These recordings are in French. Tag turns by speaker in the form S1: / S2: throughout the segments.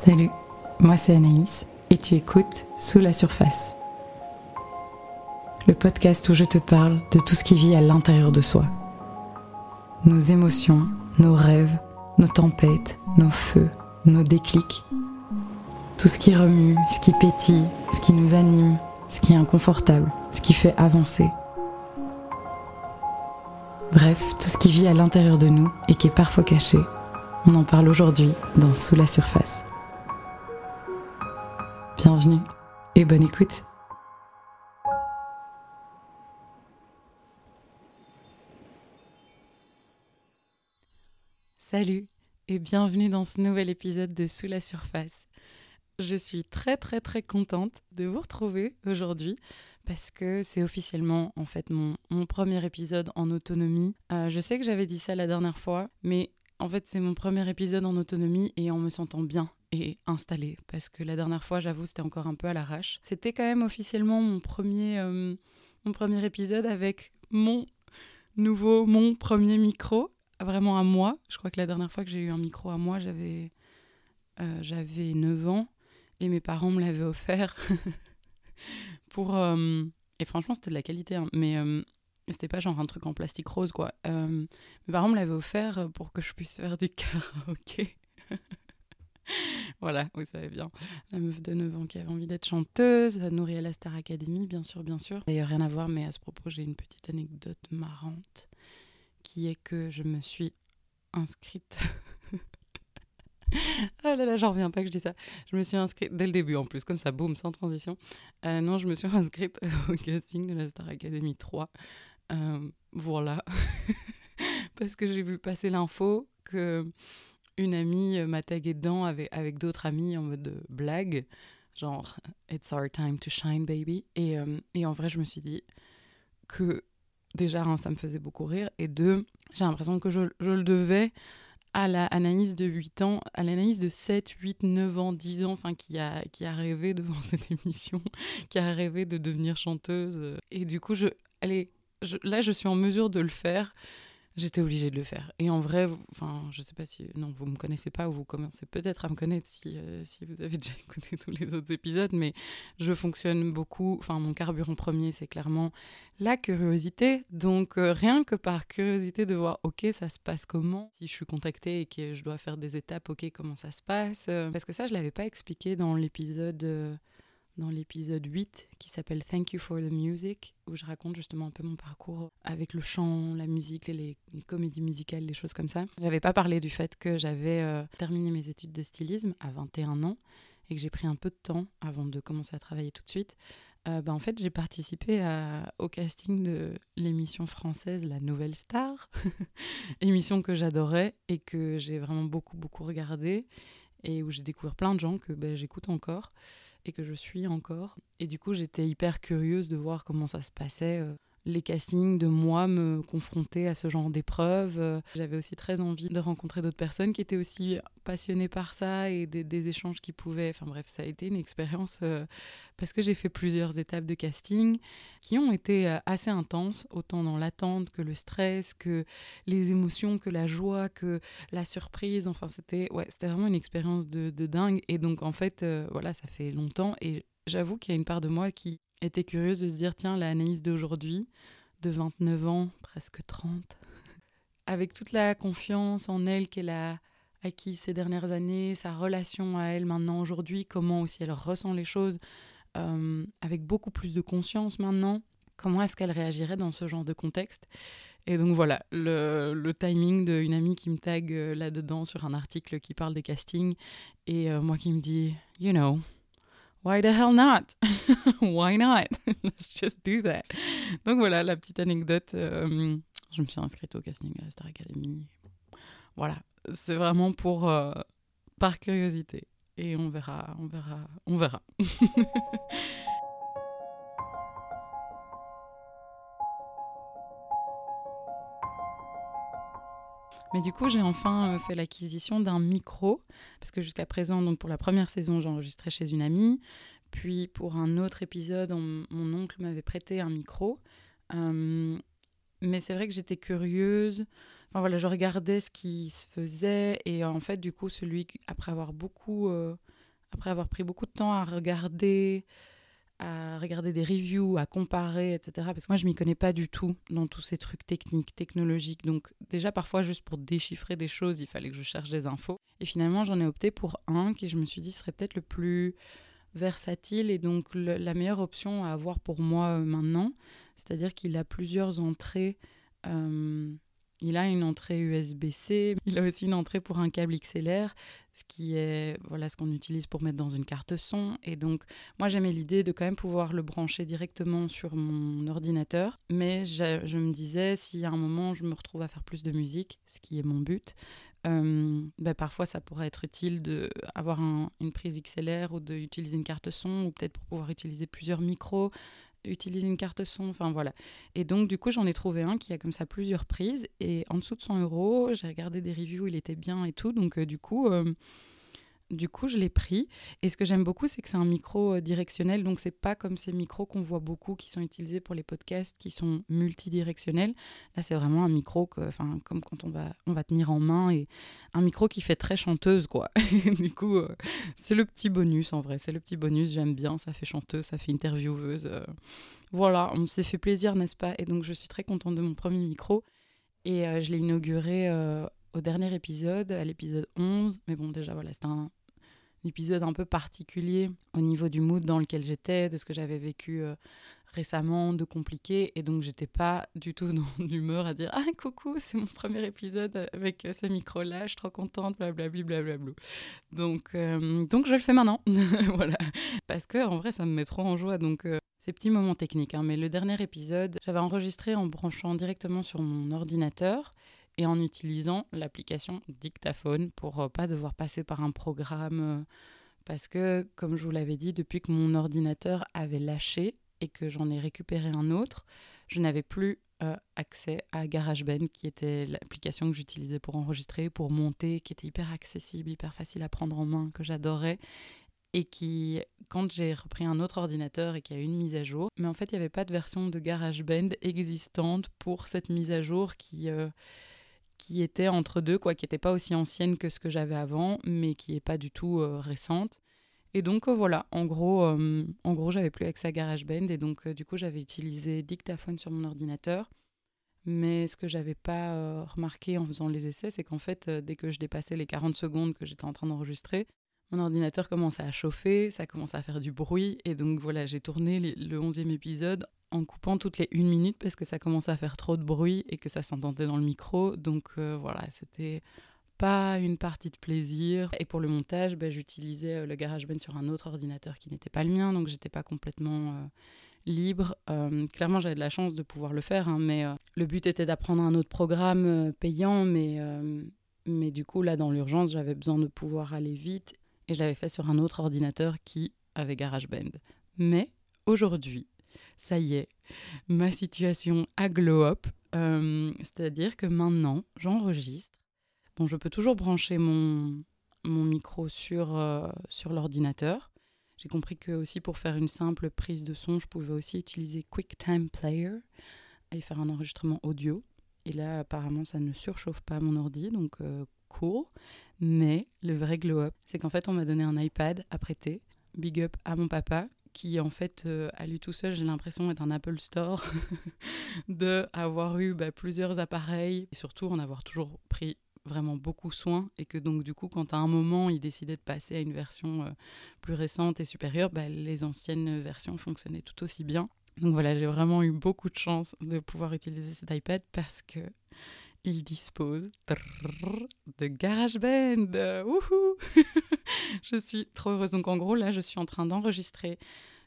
S1: Salut, moi c'est Anaïs et tu écoutes Sous la surface. Le podcast où je te parle de tout ce qui vit à l'intérieur de soi. Nos émotions, nos rêves, nos tempêtes, nos feux, nos déclics. Tout ce qui remue, ce qui pétille, ce qui nous anime, ce qui est inconfortable, ce qui fait avancer. Bref, tout ce qui vit à l'intérieur de nous et qui est parfois caché. On en parle aujourd'hui dans Sous la surface. Bienvenue et bonne écoute. Salut et bienvenue dans ce nouvel épisode de Sous la surface. Je suis très très très contente de vous retrouver aujourd'hui parce que c'est officiellement en fait mon, premier épisode en autonomie. Euh, je sais que j'avais dit ça la dernière fois, mais en fait c'est mon premier épisode en autonomie et en me sentant bien et installé parce que la dernière fois, j'avoue, c'était encore un peu à l'arrache. C'était quand même officiellement mon premier, euh, mon premier épisode avec mon nouveau, mon premier micro, vraiment à moi. Je crois que la dernière fois que j'ai eu un micro à moi, j'avais euh, j'avais 9 ans et mes parents me l'avaient offert pour euh, et franchement, c'était de la qualité, hein, mais c'était pas genre un truc en plastique rose quoi. mes parents me l'avaient offert pour que je puisse faire du karaoké. voilà, vous savez bien. La meuf de 9 ans qui avait envie d'être chanteuse, nourrie à la Star Academy, bien sûr, bien sûr. D'ailleurs, rien à voir, mais à ce propos, j'ai une petite anecdote marrante qui est que je me suis inscrite. ah là là, j'en reviens pas que je dis ça. Je me suis inscrite dès le début en plus, comme ça, boum, sans transition. Euh, non, je me suis inscrite au casting de la Star Academy 3. Euh, voilà. Parce que j'ai vu passer l'info que une amie euh, m'a tagué dedans avec, d'autres amis en mode euh, blague, genre It's our time to shine, baby. Et, euh, en vrai, je me suis dit que déjà, ça me faisait beaucoup rire, et deux, j'ai l'impression que je, le devais à la de 8 ans, à l'Anaïs de 7, 8, 9 ans, 10 ans, enfin qui a, qui a rêvé devant cette émission, qui a rêvé de devenir chanteuse. Et du coup, je, allez, là, je suis en mesure de le faire j'étais obligée de le faire. Et en vrai, enfin, je sais pas si, non, vous me connaissez pas ou vous commencez peut-être à me connaître si, euh, si vous avez déjà écouté tous les autres épisodes, mais je fonctionne beaucoup. Enfin, mon carburant premier, c'est clairement la curiosité. Donc, euh, rien que par curiosité de voir, ok, ça se passe comment, si je suis contactée et que je dois faire des étapes, ok, comment ça se passe? Euh, parce que ça, je l'avais pas expliqué dans l'épisode dans l'épisode 8 qui s'appelle Thank You for the Music, où je raconte justement un peu mon parcours avec le chant, la musique, les, comédies musicales, les choses comme ça. J'avais pas parlé du fait que j'avais euh, terminé mes études de stylisme à 21 ans et que j'ai pris un peu de temps avant de commencer à travailler tout de suite. Euh, bah, en fait, j'ai participé au casting de l'émission française La Nouvelle Star, émission que j'adorais et que j'ai vraiment beaucoup, beaucoup regardé et où j'ai découvert plein de gens que bah, j'écoute encore et que je suis encore. Et du coup, j'étais hyper curieuse de voir comment ça se passait. Euh, les castings, de moi me confronter à ce genre d'épreuves. Euh, j'avais aussi très envie de rencontrer d'autres personnes qui étaient aussi passionnées par ça et des, échanges qui pouvaient. Enfin bref, ça a été une expérience euh, parce que j'ai fait plusieurs étapes de casting qui ont été euh, assez intenses, autant dans l'attente que le stress, que les émotions, que la joie, que la surprise. Enfin, c'était ouais, c'était vraiment une expérience de, dingue. Et donc en fait, voilà, ça fait longtemps et j'avoue qu'il y a une part de moi qui était curieuse de se dire tiens, l'analyse d'aujourd'hui, de 29 ans, presque 30, avec toute la confiance en elle qu'elle a acquis ces dernières années, sa relation à elle maintenant aujourd'hui, comment aussi elle ressent les choses, euh, avec beaucoup plus de conscience maintenant, comment est-ce qu'elle réagirait dans ce genre de contexte. Et donc voilà, le, le timing d'une amie qui me tag euh, là-dedans sur un article qui parle des castings, et euh, moi qui me dis, you know, Why the hell not? Why not? Let's just do that. Donc voilà, la petite anecdote. Euh, je me suis inscrite au casting à Star Academy. Voilà, c'est vraiment pour euh, par curiosité. Et on verra, on verra, on verra. Mais du coup, j'ai enfin euh, fait l'acquisition d'un micro, parce que jusqu'à présent, donc pour la première saison, j'enregistrais chez une amie. Puis pour un autre épisode, mon oncle m'avait prêté un micro. Euh, mais c'est vrai que j'étais curieuse. voilà, je regardais ce qui se faisait et en fait, du coup, celui après avoir beaucoup euh, après avoir pris beaucoup de temps à regarder, à regarder des reviews, à comparer, etc. Parce que moi, je m'y connais pas du tout dans tous ces trucs techniques, technologiques. Donc, déjà, parfois, juste pour déchiffrer des choses, il fallait que je cherche des infos. Et finalement, j'en ai opté pour un qui, je me suis dit, serait peut-être le plus versatile et donc la meilleure option à avoir pour moi euh, maintenant. C'est-à-dire qu'il a plusieurs entrées. Euh, il a une entrée USB-C, il a aussi une entrée pour un câble XLR, ce qui est voilà ce qu'on utilise pour mettre dans une carte son. Et donc moi j'aimais l'idée de quand même pouvoir le brancher directement sur mon ordinateur, mais je, me disais si à un moment je me retrouve à faire plus de musique, ce qui est mon but, euh, ben parfois ça pourrait être utile d'avoir un, une prise XLR ou d'utiliser une carte son ou peut-être pour pouvoir utiliser plusieurs micros utiliser une carte son, enfin voilà. Et donc du coup j'en ai trouvé un qui a comme ça plusieurs prises et en dessous de 100 euros, j'ai regardé des reviews, il était bien et tout, donc euh, du coup euh, du coup, je l'ai pris. Et ce que j'aime beaucoup, c'est que c'est un micro euh, directionnel. Donc, c'est pas comme ces micros qu'on voit beaucoup qui sont utilisés pour les podcasts qui sont multidirectionnels. Là, c'est vraiment un micro comme quand on va, on va tenir en main et un micro qui fait très chanteuse, quoi. du coup, euh, c'est le petit bonus en vrai. C'est le petit bonus. J'aime bien. Ça fait chanteuse, ça fait intervieweuse. Euh. Voilà, on s'est fait plaisir, n'est-ce pas? Et donc, je suis très contente de mon premier micro. Et je l'ai inauguré au dernier épisode, à l'épisode 11. Mais bon, déjà, voilà, c'est un, épisode un peu particulier au niveau du mood dans lequel j'étais, de ce que j'avais vécu euh, récemment, de compliqué. Et donc, j'étais pas du tout dans l'humeur à dire Ah, coucou, c'est mon premier épisode avec euh, ce micro-là, je suis trop contente, blablabla. Blablabla. Donc, euh, donc, je le fais maintenant. voilà. Parce que, en vrai, ça me met trop en joie. Donc, ces petits moments techniques. Hein. Mais le dernier épisode, j'avais enregistré en branchant directement sur mon ordinateur et en utilisant l'application Dictaphone pour euh, pas devoir passer par un programme. Euh, parce que, comme je vous l'avais dit, depuis que mon ordinateur avait lâché et que j'en ai récupéré un autre, je n'avais plus euh, accès à GarageBand, qui était l'application que j'utilisais pour enregistrer, pour monter, qui était hyper accessible, hyper facile à prendre en main, que j'adorais. Et qui, quand j'ai repris un autre ordinateur et qu'il y a eu une mise à jour, mais en fait, il n'y avait pas de version de GarageBand existante pour cette mise à jour qui qui était entre deux, quoi, qui n'était pas aussi ancienne que ce que j'avais avant, mais qui n'est pas du tout euh, récente. Et donc euh, voilà, en gros, euh, en gros, j'avais plus accès à GarageBand et donc du coup j'avais utilisé Dictaphone sur mon ordinateur. Mais ce que j'avais pas remarqué en faisant les essais, c'est qu'en fait, dès que je dépassais les 40 secondes que j'étais en train d'enregistrer, mon ordinateur commençait à chauffer, ça commençait à faire du bruit. Et donc voilà, j'ai tourné le 11e épisode en coupant toutes les une minute parce que ça commençait à faire trop de bruit et que ça s'entendait dans le micro. Donc euh, voilà, c'était pas une partie de plaisir. Et pour le montage, ben, j'utilisais euh, le GarageBand sur un autre ordinateur qui n'était pas le mien, donc j'étais pas complètement euh, libre. clairement, j'avais de la chance de pouvoir le faire, hein, mais le but était d'apprendre un autre programme payant, mais du coup, là, dans l'urgence, j'avais besoin de pouvoir aller vite et je l'avais fait sur un autre ordinateur qui avait GarageBand. Mais aujourd'hui, ça y est, ma situation a glow up. Euh, c'est-à-dire que maintenant, j'enregistre. Bon, je peux toujours brancher mon, micro sur, euh, sur l'ordinateur. J'ai compris que aussi pour faire une simple prise de son, je pouvais aussi utiliser QuickTime Player et faire un enregistrement audio. Et là, apparemment, ça ne surchauffe pas mon ordi, donc euh, cool. Mais le vrai glow up, c'est qu'en fait, on m'a donné un iPad à prêter. Big up à mon papa qui en fait euh, à lui tout seul j'ai l'impression est un Apple Store de avoir eu bah, plusieurs appareils et surtout en avoir toujours pris vraiment beaucoup soin et que donc du coup quand à un moment il décidait de passer à une version euh, plus récente et supérieure bah, les anciennes versions fonctionnaient tout aussi bien donc voilà j'ai vraiment eu beaucoup de chance de pouvoir utiliser cet iPad parce que il dispose de GarageBand. je suis trop heureuse. Donc en gros, là, je suis en train d'enregistrer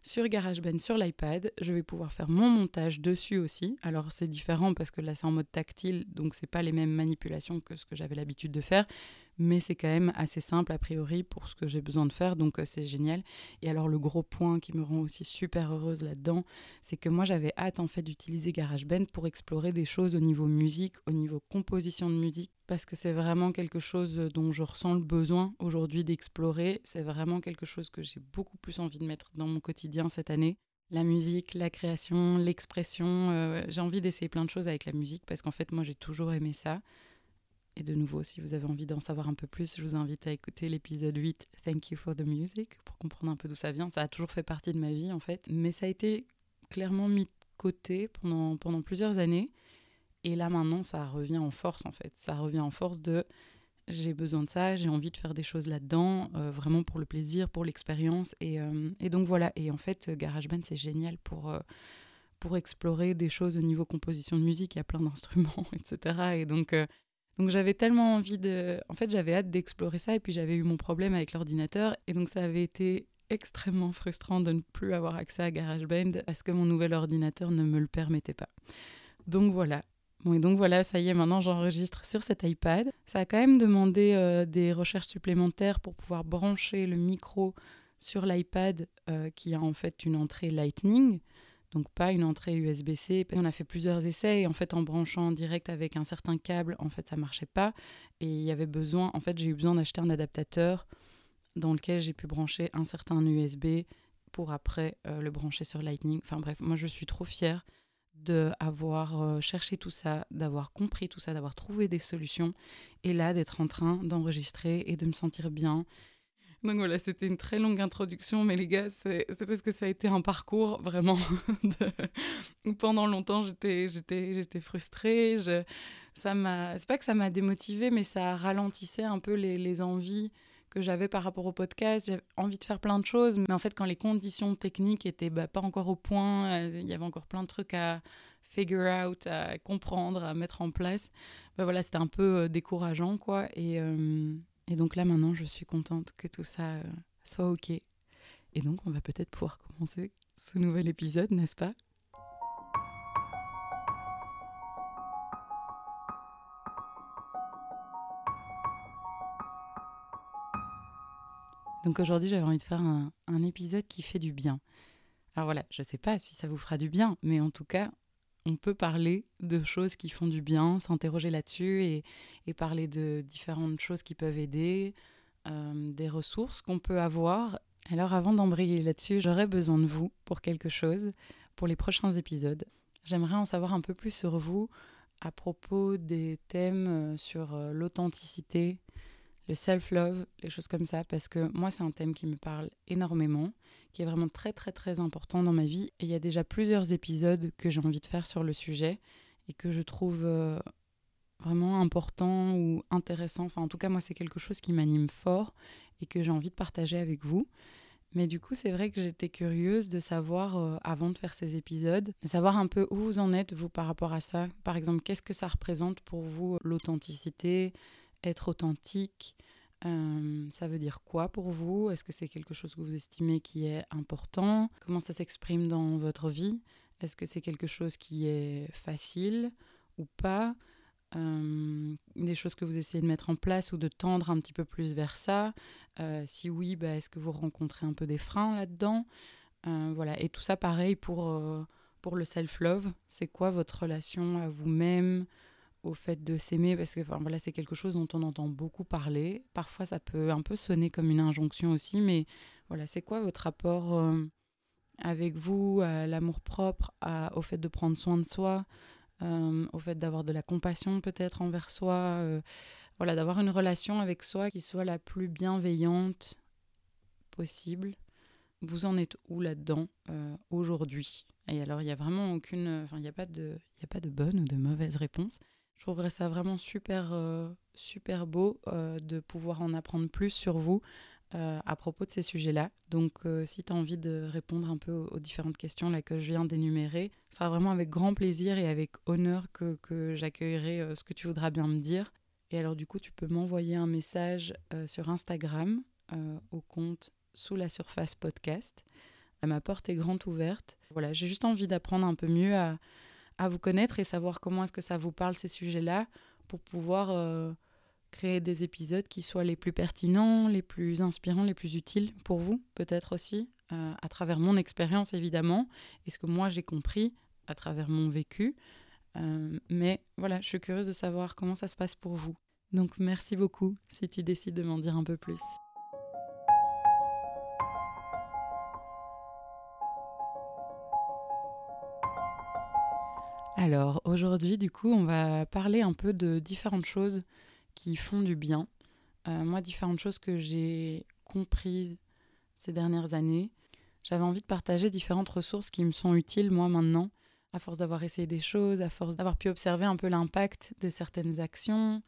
S1: sur GarageBand sur l'iPad. Je vais pouvoir faire mon montage dessus aussi. Alors c'est différent parce que là c'est en mode tactile, donc c'est pas les mêmes manipulations que ce que j'avais l'habitude de faire mais c'est quand même assez simple a priori pour ce que j'ai besoin de faire, donc euh, c'est génial. Et alors le gros point qui me rend aussi super heureuse là-dedans, c'est que moi j'avais hâte en fait d'utiliser GarageBand pour explorer des choses au niveau musique, au niveau composition de musique, parce que c'est vraiment quelque chose dont je ressens le besoin aujourd'hui d'explorer. C'est vraiment quelque chose que j'ai beaucoup plus envie de mettre dans mon quotidien cette année la musique, la création, l'expression. Euh, j'ai envie d'essayer plein de choses avec la musique parce qu'en fait, moi, j'ai toujours aimé ça Et de nouveau, si vous avez envie d'en savoir un peu plus, je vous invite à écouter l'épisode 8, Thank You for the Music, pour comprendre un peu d'où ça vient. Ça a toujours fait partie de ma vie, en fait. Mais ça a été clairement mis de côté pendant, pendant plusieurs années. Et là, maintenant, ça revient en force, en fait. Ça revient en force de j'ai besoin de ça, j'ai envie de faire des choses là-dedans, euh, vraiment pour le plaisir, pour l'expérience. Et, euh, et, donc voilà. Et en fait, GarageBand, c'est génial pour, euh, pour explorer des choses au niveau composition de musique. Il y a plein d'instruments, etc. Et donc, donc j'avais tellement envie de... En fait, j'avais hâte d'explorer ça. Et puis j'avais eu mon problème avec l'ordinateur. Et donc ça avait été extrêmement frustrant de ne plus avoir accès à GarageBand parce que mon nouvel ordinateur ne me le permettait pas. Donc voilà, Bon, et donc voilà, ça y est, maintenant j'enregistre sur cet iPad. Ça a quand même demandé euh, des recherches supplémentaires pour pouvoir brancher le micro sur l'iPad euh, qui a en fait une entrée Lightning, donc pas une entrée USB-C. On a fait plusieurs essais et en fait en branchant direct avec un certain câble, en fait ça marchait pas et il y avait besoin, en fait j'ai eu besoin d'acheter un adaptateur dans lequel j'ai pu brancher un certain USB pour après euh, le brancher sur Lightning. Enfin bref, moi je suis trop fière d'avoir euh, cherché tout ça, d'avoir compris tout ça, d'avoir trouvé des solutions, et là d'être en train d'enregistrer et de me sentir bien. Donc voilà, c'était une très longue introduction, mais les gars, c'est parce que ça a été un parcours vraiment. De... Pendant longtemps, j'étais frustrée. Je... Ça c'est pas que ça m'a démotivée, mais ça ralentissait un peu les, les envies que j'avais par rapport au podcast. J'avais envie de faire plein de choses, mais en fait, quand les conditions techniques étaient bah, pas encore au point, euh, il y avait encore plein de trucs à figure out, à comprendre, à mettre en place. Bah, voilà, c'était un peu euh, décourageant, quoi. Et, euh, et, donc là, maintenant, je suis contente que tout ça soit OK. Et donc, on va peut-être pouvoir commencer ce nouvel épisode, n'est-ce pas? Donc aujourd'hui, j'avais envie de faire un, épisode qui fait du bien. Alors voilà, je ne sais pas si ça vous fera du bien, mais en tout cas, on peut parler de choses qui font du bien, s'interroger là-dessus et, parler de différentes choses qui peuvent aider, euh, des ressources qu'on peut avoir. Alors avant d'embrayer là-dessus, j'aurais besoin de vous pour quelque chose pour les prochains épisodes. J'aimerais en savoir un peu plus sur vous à propos des thèmes euh, sur euh, l'authenticité, le self-love, les choses comme ça, parce que moi, c'est un thème qui me parle énormément, qui est vraiment très, très, très important dans ma vie. Et il y a déjà plusieurs épisodes que j'ai envie de faire sur le sujet et que je trouve euh, vraiment important ou intéressant. Enfin, en tout cas, moi, c'est quelque chose qui m'anime fort et que j'ai envie de partager avec vous. Mais du coup, c'est vrai que j'étais curieuse de savoir, euh, avant de faire ces épisodes, de savoir un peu où vous en êtes, vous, par rapport à ça. Par exemple, qu'est-ce que ça représente pour vous, l'authenticité être authentique, euh, ça veut dire quoi pour vous? Est-ce que c'est quelque chose que vous estimez qui est important? Comment ça s'exprime dans votre vie? Est-ce que c'est quelque chose qui est facile ou pas? Euh, Des choses que vous essayez de mettre en place ou de tendre un petit peu plus vers ça? Euh, Si oui, bah, est-ce que vous rencontrez un peu des freins là-dedans? Voilà, et tout ça pareil pour, pour le self-love. C'est quoi votre relation à vous-même? Au fait de s'aimer parce que voilà, c'est quelque chose dont on entend beaucoup parler. Parfois, ça peut un peu sonner comme une injonction aussi, mais voilà, c'est quoi votre rapport euh, avec vous, à l'amour propre, au fait de prendre soin de soi, euh, au fait d'avoir de la compassion peut-être envers soi, euh, voilà, d'avoir une relation avec soi qui soit la plus bienveillante possible? Vous en êtes où là-dedans aujourd'hui? Et alors, il n'y a vraiment aucune, enfin, il n'y a pas de, il a pas de bonne ou de mauvaise réponse. Je trouverais ça vraiment super, euh, super beau euh, de pouvoir en apprendre plus sur vous euh, à propos de ces sujets-là. Donc, si tu as envie de répondre un peu aux, différentes questions là, que je viens d'énumérer, ce sera vraiment avec grand plaisir et avec honneur que, que j'accueillerai ce que tu voudras bien me dire. Et alors, du coup, tu peux m'envoyer un message sur Instagram au compte Sous la surface podcast. Ma porte est grande ouverte. Voilà, j'ai juste envie d'apprendre un peu mieux à à vous connaître et savoir comment est-ce que ça vous parle ces sujets-là pour pouvoir euh, créer des épisodes qui soient les plus pertinents, les plus inspirants, les plus utiles pour vous, peut-être aussi, euh, à travers mon expérience évidemment, et ce que moi j'ai compris à travers mon vécu. Euh, mais voilà, je suis curieuse de savoir comment ça se passe pour vous. Donc merci beaucoup si tu décides de m'en dire un peu plus. Alors aujourd'hui, du coup, on va parler un peu de différentes choses qui font du bien. Euh, moi, différentes choses que j'ai comprises ces dernières années. J'avais envie de partager différentes ressources qui me sont utiles, moi, maintenant, à force d'avoir essayé des choses, à force d'avoir pu observer un peu l'impact de certaines actions,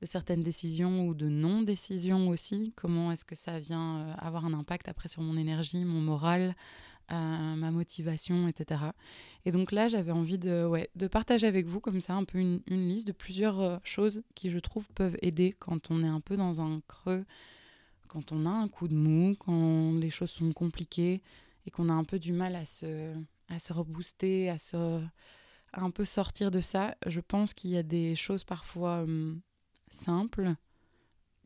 S1: de certaines décisions ou de non-décisions aussi. Comment est-ce que ça vient euh, avoir un impact après sur mon énergie, mon moral, ma motivation, etc. Et donc là, j'avais envie de, de partager avec vous comme ça un peu une, liste de plusieurs euh, choses qui, je trouve, peuvent aider quand on est un peu dans un creux, quand on a un coup de mou, quand les choses sont compliquées et qu'on a un peu du mal à se, à se rebooster, à se à un peu sortir de ça. Je pense qu'il y a des choses parfois hum, simples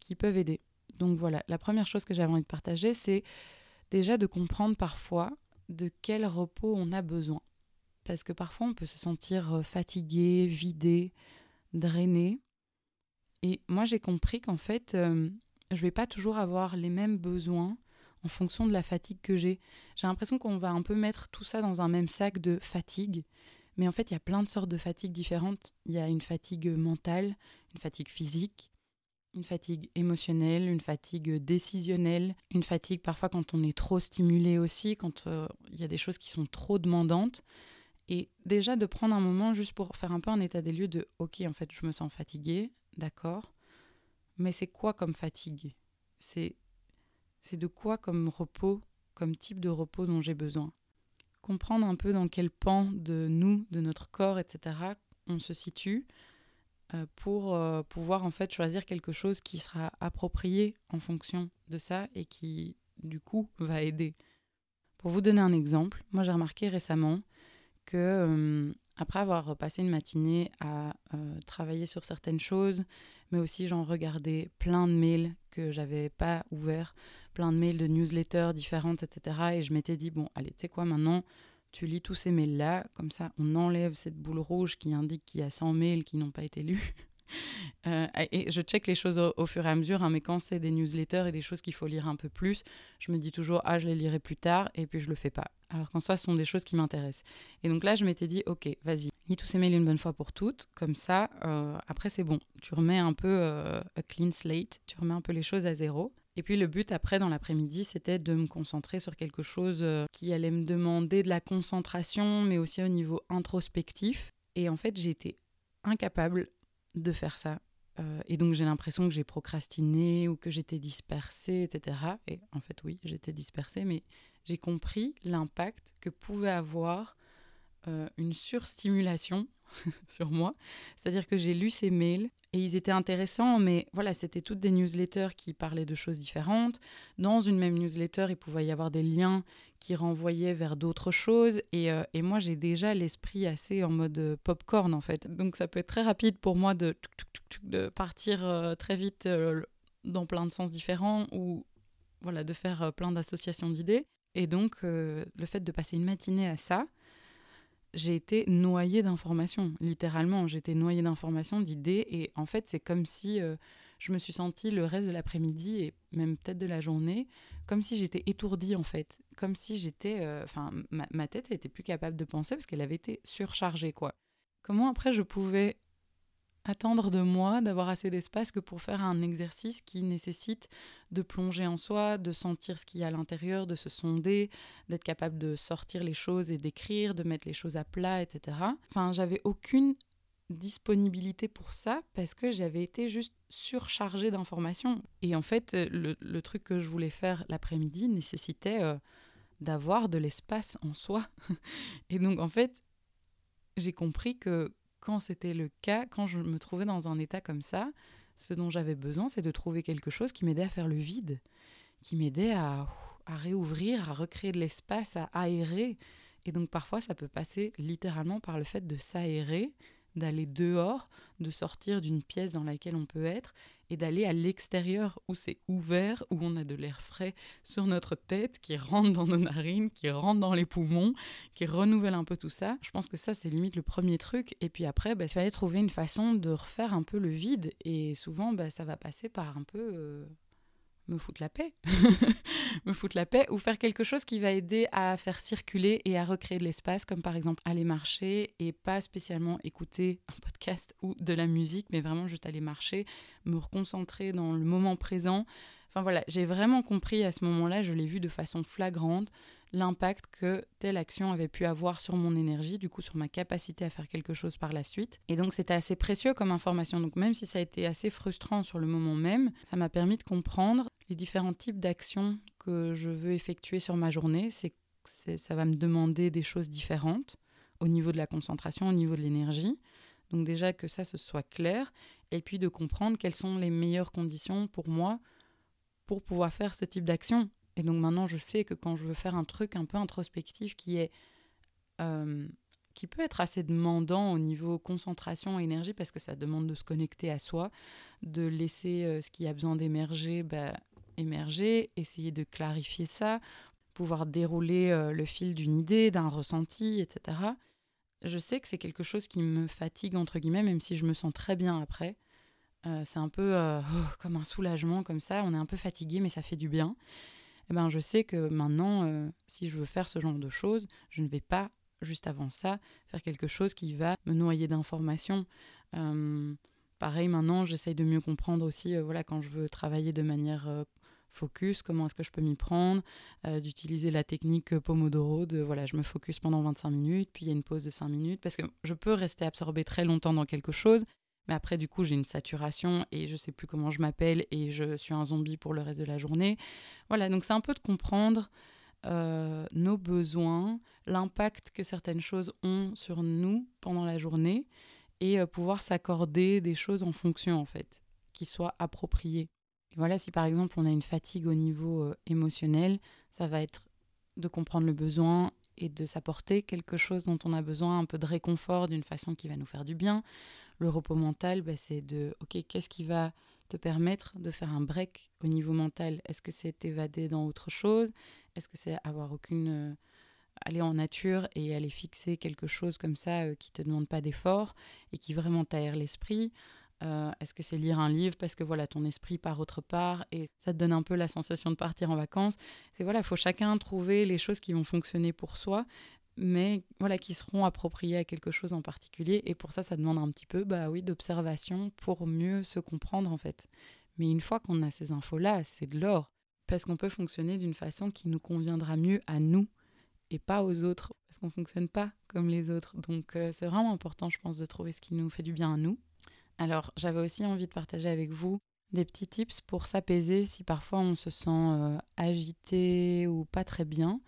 S1: qui peuvent aider. Donc voilà, la première chose que j'avais envie de partager, c'est déjà de comprendre parfois de quel repos on a besoin. Parce que parfois on peut se sentir euh, fatigué, vidé, drainé. Et moi j'ai compris qu'en fait, euh, je vais pas toujours avoir les mêmes besoins en fonction de la fatigue que j'ai. J'ai l'impression qu'on va un peu mettre tout ça dans un même sac de fatigue. Mais en fait, il y a plein de sortes de fatigues différentes. Il y a une fatigue mentale, une fatigue physique, une fatigue émotionnelle, une fatigue décisionnelle, une fatigue parfois quand on est trop stimulé aussi, quand euh, il y a des choses qui sont trop demandantes. Et déjà de prendre un moment juste pour faire un peu un état des lieux de OK, en fait, je me sens fatigué, d'accord. Mais c'est quoi comme fatigue? C'est c'est de quoi comme repos, comme type de repos dont j'ai besoin? Comprendre un peu dans quel pan de nous, de notre corps, etc., on se situe pour euh, pouvoir en fait choisir quelque chose qui sera approprié en fonction de ça et qui du coup va aider. Pour vous donner un exemple, moi j'ai remarqué récemment que euh, après avoir passé une matinée à travailler sur certaines choses, mais aussi j'en regardais plein de mails que j'avais pas ouverts, plein de mails de newsletters différentes, etc. Et je m'étais dit, bon, allez, tu sais quoi, maintenant, tu lis tous ces mails-là, comme ça, on enlève cette boule rouge qui indique qu'il y a 100 mails qui n'ont pas été lus. Euh, et je check les choses au, fur et à mesure, hein, mais quand c'est des newsletters et des choses qu'il faut lire un peu plus, je me dis toujours, ah, je les lirai plus tard, et puis je le fais pas. Alors qu'en soi, ce sont des choses qui m'intéressent. Et donc là, je m'étais dit, ok, vas-y, lis tous ces mails une bonne fois pour toutes, comme ça, euh, après c'est bon. Tu remets un peu euh, clean slate, tu remets un peu les choses à zéro. Et puis le but après dans l'après-midi, c'était de me concentrer sur quelque chose euh, qui allait me demander de la concentration, mais aussi au niveau introspectif. Et en fait, j'étais incapable de faire ça. Euh, et donc j'ai l'impression que j'ai procrastiné ou que j'étais dispersée, etc. Et en fait, oui, j'étais dispersée, mais j'ai compris l'impact que pouvait avoir euh, une surstimulation sur moi. C'est-à-dire que j'ai lu ces mails et ils étaient intéressants, mais voilà, c'était toutes des newsletters qui parlaient de choses différentes. Dans une même newsletter, il pouvait y avoir des liens qui renvoyaient vers d'autres choses. Et, euh, et moi, j'ai déjà l'esprit assez en mode euh, popcorn, en fait. Donc ça peut être très rapide pour moi de, de partir euh, très vite dans plein de sens différents ou voilà, de faire plein d'associations d'idées. Et donc, le fait de passer une matinée à ça, j'ai été noyée d'informations, littéralement. J'étais noyée d'informations, d'idées, et en fait, c'est comme si euh, je me suis sentie le reste de l'après-midi et même peut-être de la journée, comme si j'étais étourdie en fait, comme si j'étais, euh, enfin, ma, ma, tête était plus capable de penser parce qu'elle avait été surchargée, quoi. Comment après je pouvais attendre de moi d'avoir assez d'espace que pour faire un exercice qui nécessite de plonger en soi, de sentir ce qu'il y a à l'intérieur, de se sonder, d'être capable de sortir les choses et d'écrire, de mettre les choses à plat, etc. Enfin, j'avais aucune disponibilité pour ça parce que j'avais été juste surchargée d'informations. Et en fait, le, truc que je voulais faire l'après-midi nécessitait euh, d'avoir de l'espace en soi. et donc, en fait, j'ai compris que quand c'était le cas, quand je me trouvais dans un état comme ça, ce dont j'avais besoin, c'est de trouver quelque chose qui m'aidait à faire le vide, qui m'aidait à, à réouvrir, à recréer de l'espace, à aérer. Et donc parfois, ça peut passer littéralement par le fait de s'aérer, d'aller dehors, de sortir d'une pièce dans laquelle on peut être et d'aller à l'extérieur où c'est ouvert, où on a de l'air frais sur notre tête qui rentre dans nos narines, qui rentre dans les poumons, qui renouvelle un peu tout ça. Je pense que ça, c'est limite le premier truc. Et puis après, bah, il fallait trouver une façon de refaire un peu le vide. Et souvent, bah, ça va passer par un peu... Euh, me foutre la paix, me foutre la paix, ou faire quelque chose qui va aider à faire circuler et à recréer de l'espace, comme par exemple aller marcher et pas spécialement écouter un podcast ou de la musique, mais vraiment juste aller marcher, me reconcentrer dans le moment présent. Enfin voilà, j'ai vraiment compris à ce moment-là, je l'ai vu de façon flagrante, l'impact que telle action avait pu avoir sur mon énergie, du coup sur ma capacité à faire quelque chose par la suite. Et donc c'était assez précieux comme information. Donc même si ça a été assez frustrant sur le moment même, ça m'a permis de comprendre les différents types d'actions que je veux effectuer sur ma journée. C'est ça va me demander des choses différentes au niveau de la concentration, au niveau de l'énergie. Donc déjà que ça ce soit clair et puis de comprendre quelles sont les meilleures conditions pour moi pour pouvoir faire ce type d'action. Et donc maintenant, je sais que quand je veux faire un truc un peu introspectif qui est euh, qui peut être assez demandant au niveau concentration et énergie parce que ça demande de se connecter à soi, de laisser euh, ce qui a besoin d'émerger bah, émerger, essayer de clarifier ça, pouvoir dérouler euh, le fil d'une idée, d'un ressenti, etc. Je sais que c'est quelque chose qui me fatigue entre guillemets, même si je me sens très bien après. c'est un peu oh, comme un soulagement comme ça, on est un peu fatigué mais ça fait du bien eh ben, je sais que maintenant, euh, si je veux faire ce genre de choses, je ne vais pas, juste avant ça, faire quelque chose qui va me noyer d'informations. Euh, pareil, maintenant, j'essaye de mieux comprendre aussi, euh, voilà, quand je veux travailler de manière focus, comment est-ce que je peux m'y prendre, d'utiliser la technique Pomodoro, de voilà, je me focus pendant 25 minutes, puis il y a une pause de 5 minutes, parce que je peux rester absorbé très longtemps dans quelque chose, mais après, du coup, j'ai une saturation et je sais plus comment je m'appelle et je suis un zombie pour le reste de la journée. Voilà, donc c'est un peu de comprendre euh, nos besoins, l'impact que certaines choses ont sur nous pendant la journée et euh, pouvoir s'accorder des choses en fonction, en fait, qui soient appropriées. Et voilà, si par exemple on a une fatigue au niveau euh, émotionnel, ça va être de comprendre le besoin et de s'apporter quelque chose dont on a besoin, un peu de réconfort d'une façon qui va nous faire du bien. Le repos mental, bah, c'est de, ok, qu'est-ce qui va te permettre de faire un break au niveau mental? Est-ce que c'est t'évader dans autre chose? Est-ce que c'est avoir aucune... Euh, aller en nature et aller fixer quelque chose comme ça euh, qui te demande pas d'effort et qui vraiment t'aère l'esprit? Euh, Est-ce que c'est lire un livre parce que voilà ton esprit part autre part et ça te donne un peu la sensation de partir en vacances C'est voilà, faut chacun trouver les choses qui vont fonctionner pour soi, mais voilà, qui seront appropriés à quelque chose en particulier. Et pour ça, ça demande un petit peu, bah oui, d'observation pour mieux se comprendre en fait. Mais une fois qu'on a ces infos-là, c'est de l'or. Parce qu'on peut fonctionner d'une façon qui nous conviendra mieux à nous et pas aux autres. Parce qu'on ne fonctionne pas comme les autres. Donc euh, c'est vraiment important, je pense, de trouver ce qui nous fait du bien à nous. Alors j'avais aussi envie de partager avec vous des petits tips pour s'apaiser si parfois on se sent euh, agité ou pas très bien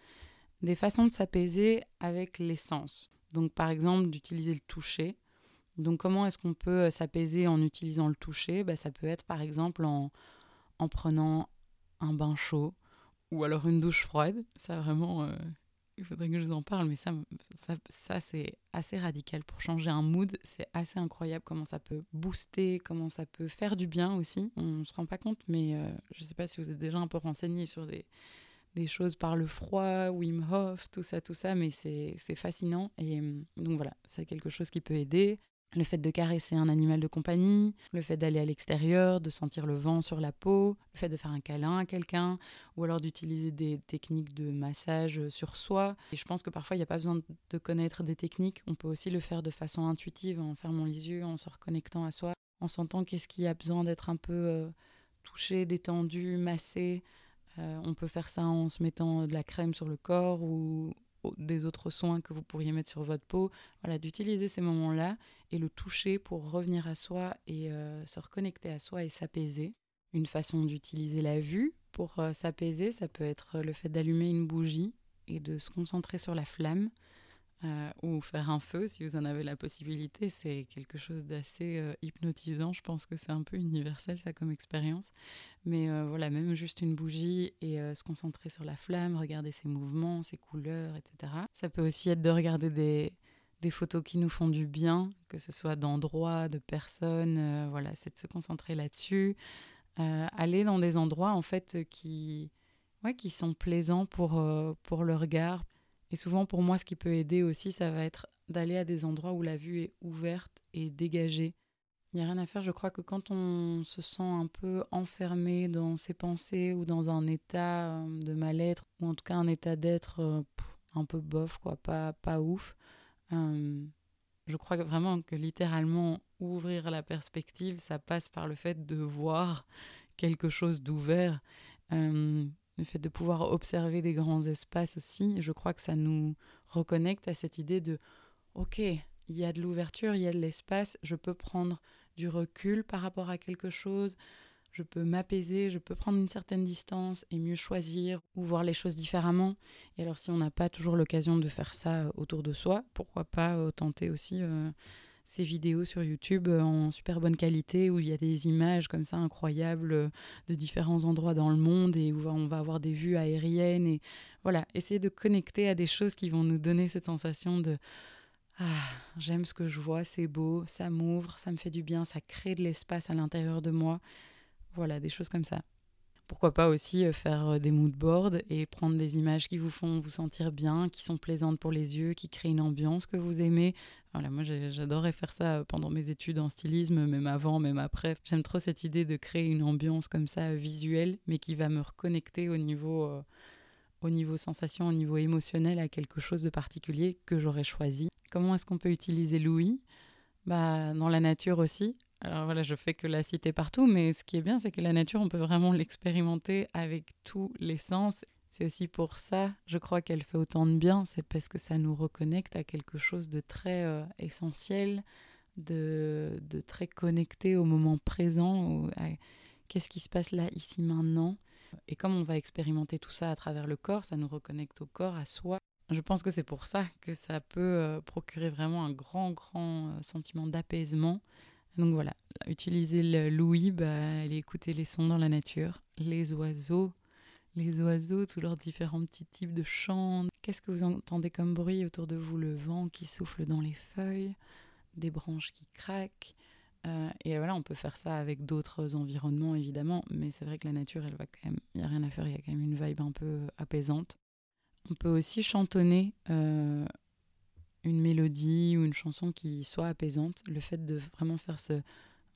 S1: des façons de s'apaiser avec l'essence. Donc par exemple d'utiliser le toucher. Donc comment est-ce qu'on peut euh, s'apaiser en utilisant le toucher? Bah, Ça peut être par exemple en, en, prenant un bain chaud ou alors une douche froide. Ça vraiment, euh, il faudrait que je vous en parle, mais ça, ça, c'est assez radical pour changer un mood. C'est assez incroyable comment ça peut booster, comment ça peut faire du bien aussi. On ne se rend pas compte, mais euh, je ne sais pas si vous êtes déjà un peu renseigné sur des des choses par le froid, Wim Hof, tout ça, tout ça, mais c'est fascinant. Et hum, donc voilà, c'est quelque chose qui peut aider. Le fait de caresser un animal de compagnie, le fait d'aller à l'extérieur, de sentir le vent sur la peau, le fait de faire un câlin à quelqu'un, ou alors d'utiliser des techniques de massage sur soi. Et je pense que parfois, il n'y a pas besoin de connaître des techniques. On peut aussi le faire de façon intuitive, en fermant les yeux, en se reconnectant à soi, en sentant qu'est-ce qui a besoin d'être un peu euh, touché, détendu, massé, euh, on peut faire ça en se mettant de la crème sur le corps ou des autres soins que vous pourriez mettre sur votre peau. Voilà, d'utiliser ces moments-là et le toucher pour revenir à soi et euh, se reconnecter à soi et s'apaiser. Une façon d'utiliser la vue pour euh, s'apaiser, ça peut être le fait d'allumer une bougie et de se concentrer sur la flamme. Euh, ou faire un feu si vous en avez la possibilité, c'est quelque chose d'assez euh, hypnotisant. Je pense que c'est un peu universel ça comme expérience. Mais euh, voilà, même juste une bougie et se concentrer sur la flamme, regarder ses mouvements, ses couleurs, etc. Ça peut aussi être de regarder des, des photos qui nous font du bien, que ce soit d'endroits, de personnes. voilà, c'est de se concentrer là-dessus. aller dans des endroits en fait qui, ouais, qui sont plaisants pour, pour le regard, et souvent, pour moi, ce qui peut aider aussi, ça va être d'aller à des endroits où la vue est ouverte et dégagée. Il n'y a rien à faire. Je crois que quand on se sent un peu enfermé dans ses pensées ou dans un état euh, de mal-être, ou en tout cas un état d'être euh, un peu bof, quoi, pas, pas ouf, euh, je crois vraiment que littéralement ouvrir la perspective, ça passe par le fait de voir quelque chose d'ouvert. Le fait de pouvoir observer des grands espaces aussi, je crois que ça nous reconnecte à cette idée de, ok, il y a de l'ouverture, il y a de l'espace, je peux prendre du recul par rapport à quelque chose, je peux m'apaiser, je peux prendre une certaine distance et mieux choisir ou voir les choses différemment. Et alors si on n'a pas toujours l'occasion de faire ça autour de soi, pourquoi pas euh, tenter aussi euh, ces vidéos sur YouTube en super bonne qualité où il y a des images comme ça incroyables de différents endroits dans le monde et où on va avoir des vues aériennes et voilà, essayer de connecter à des choses qui vont nous donner cette sensation de ah, j'aime ce que je vois, c'est beau, ça m'ouvre, ça me fait du bien, ça crée de l'espace à l'intérieur de moi. Voilà, des choses comme ça. Pourquoi pas aussi euh, faire euh, des mood boards et prendre des images qui vous font vous sentir bien, qui sont plaisantes pour les yeux, qui créent une ambiance que vous aimez. Voilà, moi j'adorais faire ça euh, pendant mes études en stylisme, même avant, même après. J'aime trop cette idée de créer une ambiance comme ça visuelle, mais qui va me reconnecter au niveau, au niveau sensation, au niveau émotionnel à quelque chose de particulier que j'aurais choisi. Comment est-ce qu'on peut utiliser l'ouïe? Bah, Dans la nature aussi. Alors voilà, je fais que la citer partout, mais ce qui est bien, c'est que la nature, on peut vraiment l'expérimenter avec tous les sens. C'est aussi pour ça, je crois qu'elle fait autant de bien, c'est parce que ça nous reconnecte à quelque chose de très euh, essentiel, de, très connecté au moment présent, qu'est-ce qui se passe là, ici, maintenant. Et comme on va expérimenter tout ça à travers le corps, ça nous reconnecte au corps, à soi. Je pense que c'est pour ça que ça peut euh, procurer vraiment un grand, grand euh, sentiment d'apaisement. Donc voilà, utiliser l'ouïe, bah, aller écouter les sons dans la nature, les oiseaux, les oiseaux, tous leurs différents petits types de chants. Qu'est-ce que vous entendez comme bruit autour de vous? Le vent qui souffle dans les feuilles, des branches qui craquent. Euh, et voilà, on peut faire ça avec d'autres environnements évidemment, mais c'est vrai que la nature, elle va quand il n'y a rien à faire, il y a quand même une vibe un peu apaisante. On peut aussi chantonner euh, une mélodie ou une chanson qui soit apaisante. Le fait de vraiment faire ce,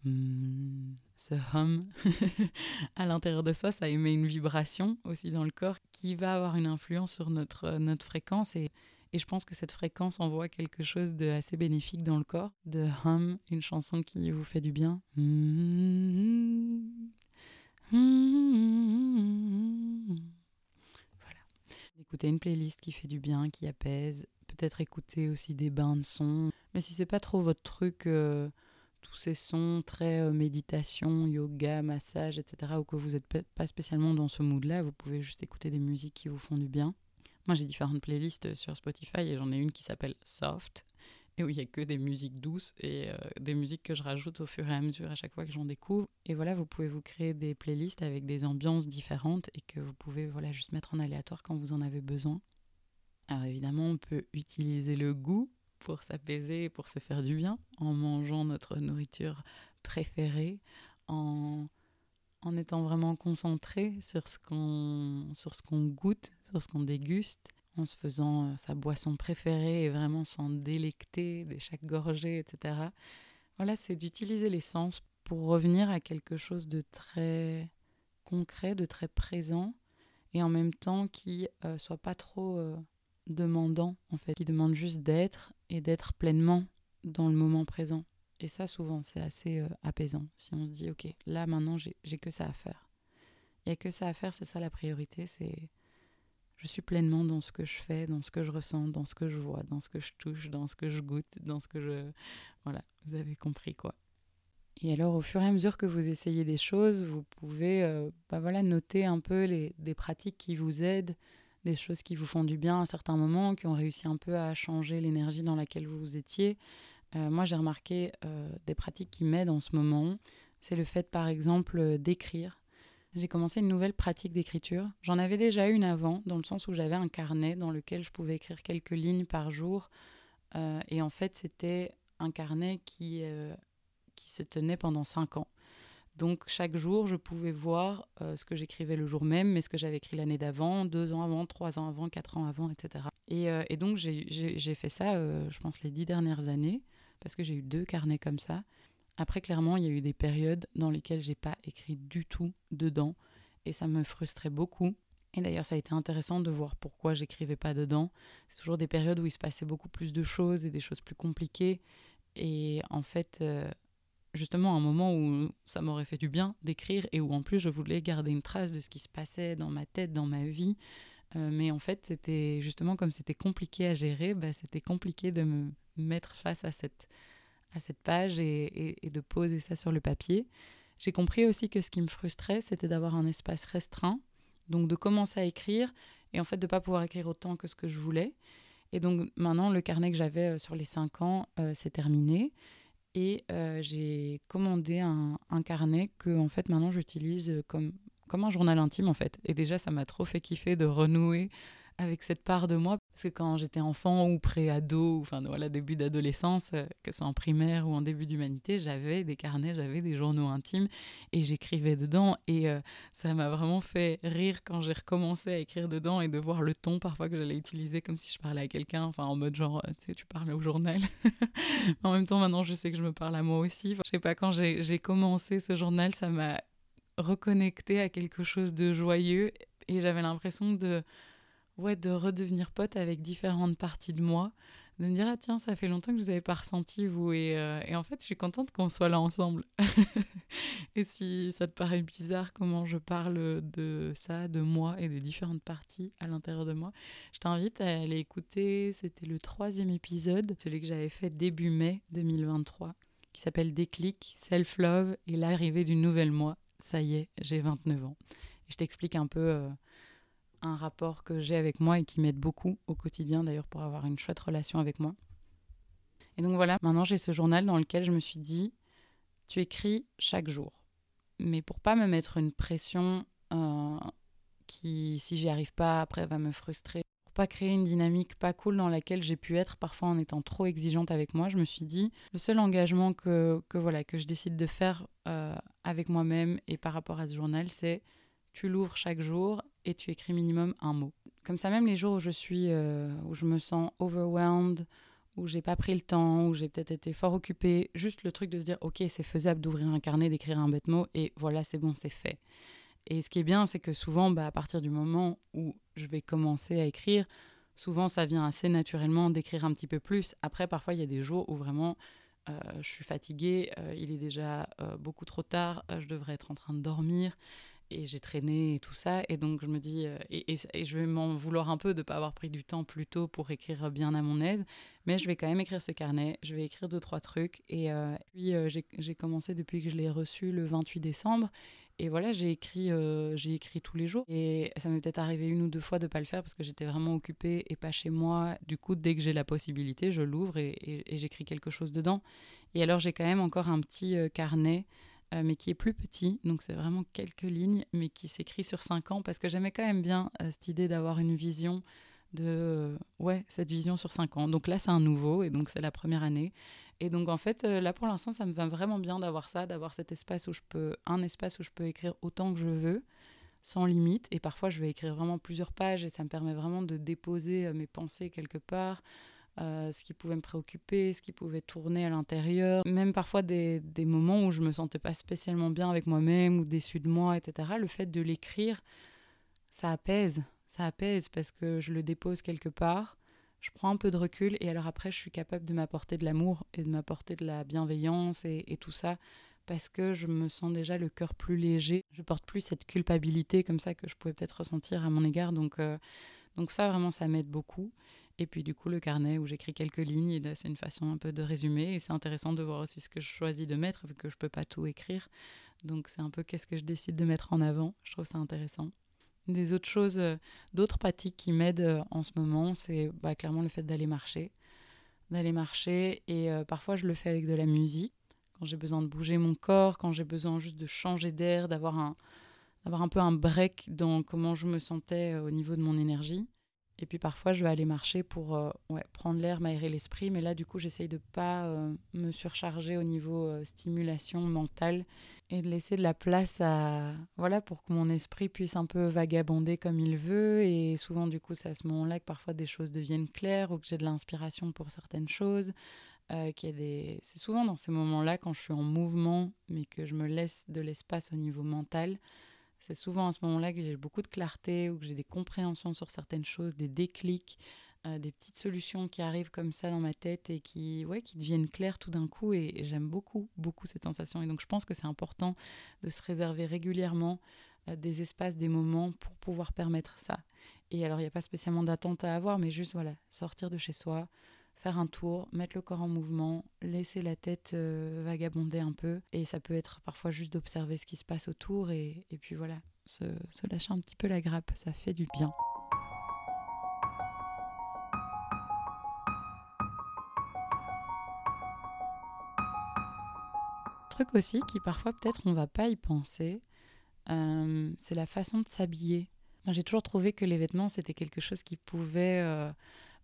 S1: hmm, ce hum à l'intérieur de soi, ça émet une vibration aussi dans le corps qui va avoir une influence sur notre, notre fréquence. Et, et je pense que cette fréquence envoie quelque chose de assez bénéfique dans le corps. De hum, une chanson qui vous fait du bien. Hmm, hmm, Écouter une playlist qui fait du bien, qui apaise. Peut-être écouter aussi des bains de sons. Mais si c'est pas trop votre truc, euh, tous ces sons très euh, méditation, yoga, massage, etc., ou que vous n'êtes pas spécialement dans ce mood-là, vous pouvez juste écouter des musiques qui vous font du bien. Moi, j'ai différentes playlists sur Spotify et j'en ai une qui s'appelle Soft où il n'y a que des musiques douces et euh, des musiques que je rajoute au fur et à mesure à chaque fois que j'en découvre. Et voilà, vous pouvez vous créer des playlists avec des ambiances différentes et que vous pouvez voilà, juste mettre en aléatoire quand vous en avez besoin. Alors évidemment, on peut utiliser le goût pour s'apaiser, pour se faire du bien, en mangeant notre nourriture préférée, en, en étant vraiment concentré sur ce qu'on goûte, sur ce qu'on déguste en se faisant euh, sa boisson préférée et vraiment s'en délecter de chaque gorgée, etc. Voilà, c'est d'utiliser l'essence pour revenir à quelque chose de très concret, de très présent, et en même temps qui euh, soit pas trop euh, demandant, en fait, qui demande juste d'être et d'être pleinement dans le moment présent. Et ça, souvent, c'est assez apaisant. Si on se dit, OK, là, maintenant, j'ai que ça à faire. Il n'y a que ça à faire, c'est ça la priorité, c'est je suis pleinement dans ce que je fais, dans ce que je ressens, dans ce que je vois, dans ce que je touche, dans ce que je goûte, dans ce que je... Voilà, vous avez compris quoi. Et alors, au fur et à mesure que vous essayez des choses, vous pouvez euh, bah voilà, noter un peu les, des pratiques qui vous aident, des choses qui vous font du bien à certains moments, qui ont réussi un peu à changer l'énergie dans laquelle vous étiez. Euh, moi, j'ai remarqué euh, des pratiques qui m'aident en ce moment. C'est le fait, par exemple, d'écrire j'ai commencé une nouvelle pratique d'écriture. J'en avais déjà une avant, dans le sens où j'avais un carnet dans lequel je pouvais écrire quelques lignes par jour. Euh, et en fait, c'était un carnet qui, euh, qui se tenait pendant cinq ans. Donc chaque jour, je pouvais voir euh, ce que j'écrivais le jour même, mais ce que j'avais écrit l'année d'avant, deux ans avant, trois ans avant, quatre ans avant, etc. Et, et donc j'ai fait ça, je pense, les dix dernières années, parce que j'ai eu deux carnets comme ça Après, clairement, il y a eu des périodes dans lesquelles j'ai pas écrit du tout dedans et ça me frustrait beaucoup. Et d'ailleurs, ça a été intéressant de voir pourquoi j'écrivais pas dedans. C'est toujours des périodes où il se passait beaucoup plus de choses et des choses plus compliquées. Et en fait, euh, justement, un moment où ça m'aurait fait du bien d'écrire et où en plus je voulais garder une trace de ce qui se passait dans ma tête, dans ma vie. Euh, mais en fait, c'était justement comme c'était compliqué à gérer, bah, c'était compliqué de me mettre face à cette, à cette page et, de poser ça sur le papier. J'ai compris aussi que ce qui me frustrait, c'était d'avoir un espace restreint donc de commencer à écrire et en fait de ne pas pouvoir écrire autant que ce que je voulais. Et donc maintenant, le carnet que j'avais euh, sur les cinq ans, euh, c'est terminé. Et euh, j'ai commandé un, un, carnet que en fait maintenant j'utilise comme, comme un journal intime en fait. Et déjà, ça m'a trop fait kiffer de renouer avec cette part de moi. Parce que quand j'étais enfant ou pré-ado, enfin voilà, début d'adolescence, euh, que ce soit en primaire ou en début d'humanité, j'avais des carnets, j'avais des journaux intimes et j'écrivais dedans. Et euh, ça m'a vraiment fait rire quand j'ai recommencé à écrire dedans et de voir le ton parfois que j'allais utiliser comme si je parlais à quelqu'un, enfin en mode genre, tu sais, tu parles au journal. en même temps, maintenant, je sais que je me parle à moi aussi. Enfin, je sais pas, quand j'ai commencé ce journal, ça m'a reconnecté à quelque chose de joyeux et j'avais l'impression de de redevenir pote avec différentes parties de moi, de me dire ah tiens ça fait longtemps que je vous avais pas ressenti vous et, euh, et en fait je suis contente qu'on soit là ensemble. Et si ça te paraît bizarre comment je parle de ça de moi et des différentes parties à l'intérieur de moi je t'invite à aller écouter c'était le troisième épisode celui que j'avais fait début mai 2023 qui s'appelle Déclic Self Love et l'arrivée du nouvel moi. Ça y est j'ai 29 ans. Et je t'explique un peu euh, un rapport que j'ai avec moi et qui m'aide beaucoup au quotidien d'ailleurs pour avoir une chouette relation avec moi. Et donc voilà, maintenant j'ai ce journal dans lequel je me suis dit, tu écris chaque jour. Mais pour pas me mettre une pression euh, qui, si j'y arrive pas, après va me frustrer, pour pas créer une dynamique pas cool dans laquelle j'ai pu être parfois en étant trop exigeante avec moi, je me suis dit, le seul engagement que, que voilà, que je décide de faire euh, avec moi-même et par rapport à ce journal, c'est tu l'ouvres chaque jour et tu écris minimum un mot. Comme ça, même les jours où je suis, euh, où je me sens overwhelmed, où j'ai pas pris le temps, où j'ai peut-être été fort occupée, juste le truc de se dire, ok, c'est faisable d'ouvrir un carnet, d'écrire un bête mot, et voilà, c'est bon, c'est fait. Et ce qui est bien, c'est que souvent, bah, à partir du moment où je vais commencer à écrire, souvent ça vient assez naturellement d'écrire un petit peu plus. Après, parfois, il y a des jours où vraiment euh, je suis fatiguée, euh, il est déjà beaucoup trop tard, je devrais être en train de dormir et j'ai traîné et tout ça. Et donc, je me dis, euh, et, et, je vais m'en vouloir un peu de ne pas avoir pris du temps plus tôt pour écrire bien à mon aise. Mais je vais quand même écrire ce carnet. Je vais écrire deux, trois trucs. Et euh, puis, euh, j'ai commencé depuis que je l'ai reçu le 28 décembre. Et voilà, j'ai écrit, j'ai écrit tous les jours. Et ça m'est peut-être arrivé une ou deux fois de ne pas le faire parce que j'étais vraiment occupée et pas chez moi. Du coup, dès que j'ai la possibilité, je l'ouvre et, et j'écris quelque chose dedans. Et alors, j'ai quand même encore un petit carnet euh, mais qui est plus petit, donc c'est vraiment quelques lignes, mais qui s'écrit sur cinq ans, parce que j'aimais quand même bien euh, cette idée d'avoir une vision de, euh, ouais, cette vision sur cinq ans. Donc là, c'est un nouveau, et donc c'est la première année. Et donc en fait, là pour l'instant, ça me va vraiment bien d'avoir ça, d'avoir cet espace où je peux, un espace où je peux écrire autant que je veux, sans limite. Et parfois, je vais écrire vraiment plusieurs pages, et ça me permet vraiment de déposer mes pensées quelque part. Euh, ce qui pouvait me préoccuper, ce qui pouvait tourner à l'intérieur, même parfois des, moments où je me sentais pas spécialement bien avec moi-même ou déçue de moi, etc. Le fait de l'écrire, ça apaise, ça apaise parce que je le dépose quelque part, je prends un peu de recul et alors après je suis capable de m'apporter de l'amour et de m'apporter de la bienveillance et, et, tout ça parce que je me sens déjà le cœur plus léger, je porte plus cette culpabilité comme ça que je pouvais peut-être ressentir à mon égard, donc, euh, donc ça vraiment ça m'aide beaucoup. Et puis du coup, le carnet où j'écris quelques lignes, c'est une façon un peu de résumer. Et c'est intéressant de voir aussi ce que je choisis de mettre, vu que je ne peux pas tout écrire. Donc c'est un peu qu'est-ce que je décide de mettre en avant. Je trouve ça intéressant. Des autres choses, euh, d'autres pratiques qui m'aident euh, en ce moment, c'est bah, clairement le fait d'aller marcher. D'aller marcher. Et euh, parfois, je le fais avec de la musique. Quand j'ai besoin de bouger mon corps, quand j'ai besoin juste de changer d'air, d'avoir un, d'avoir un peu un break dans comment je me sentais au niveau de mon énergie. Et puis parfois, je vais aller marcher pour euh, prendre l'air, m'aérer l'esprit. Mais là, du coup, j'essaye de pas euh, me surcharger au niveau euh, stimulation mentale et de laisser de la place à voilà pour que mon esprit puisse un peu vagabonder comme il veut. Et souvent, du coup, c'est à ce moment-là que parfois des choses deviennent claires ou que j'ai de l'inspiration pour certaines choses. Des... C'est souvent dans ces moments-là, quand je suis en mouvement, mais que je me laisse de l'espace au niveau mental, c'est souvent à ce moment-là que j'ai beaucoup de clarté ou que j'ai des compréhensions sur certaines choses, des déclics, euh, des petites solutions qui arrivent comme ça dans ma tête et qui, ouais, qui deviennent claires tout d'un coup. Et, j'aime beaucoup, beaucoup cette sensation. Et donc, je pense que c'est important de se réserver régulièrement euh, des espaces, des moments pour pouvoir permettre ça. Et alors, il n'y a pas spécialement d'attente à avoir, mais juste, voilà, sortir de chez soi, faire un tour, mettre le corps en mouvement, laisser la tête euh, vagabonder un peu. Et ça peut être parfois juste d'observer ce qui se passe autour et, et puis voilà, se, lâcher un petit peu la grappe, ça fait du bien. truc aussi qui parfois peut-être on va pas y penser, euh, c'est la façon de s'habiller. J'ai toujours trouvé que les vêtements c'était quelque chose qui pouvait euh,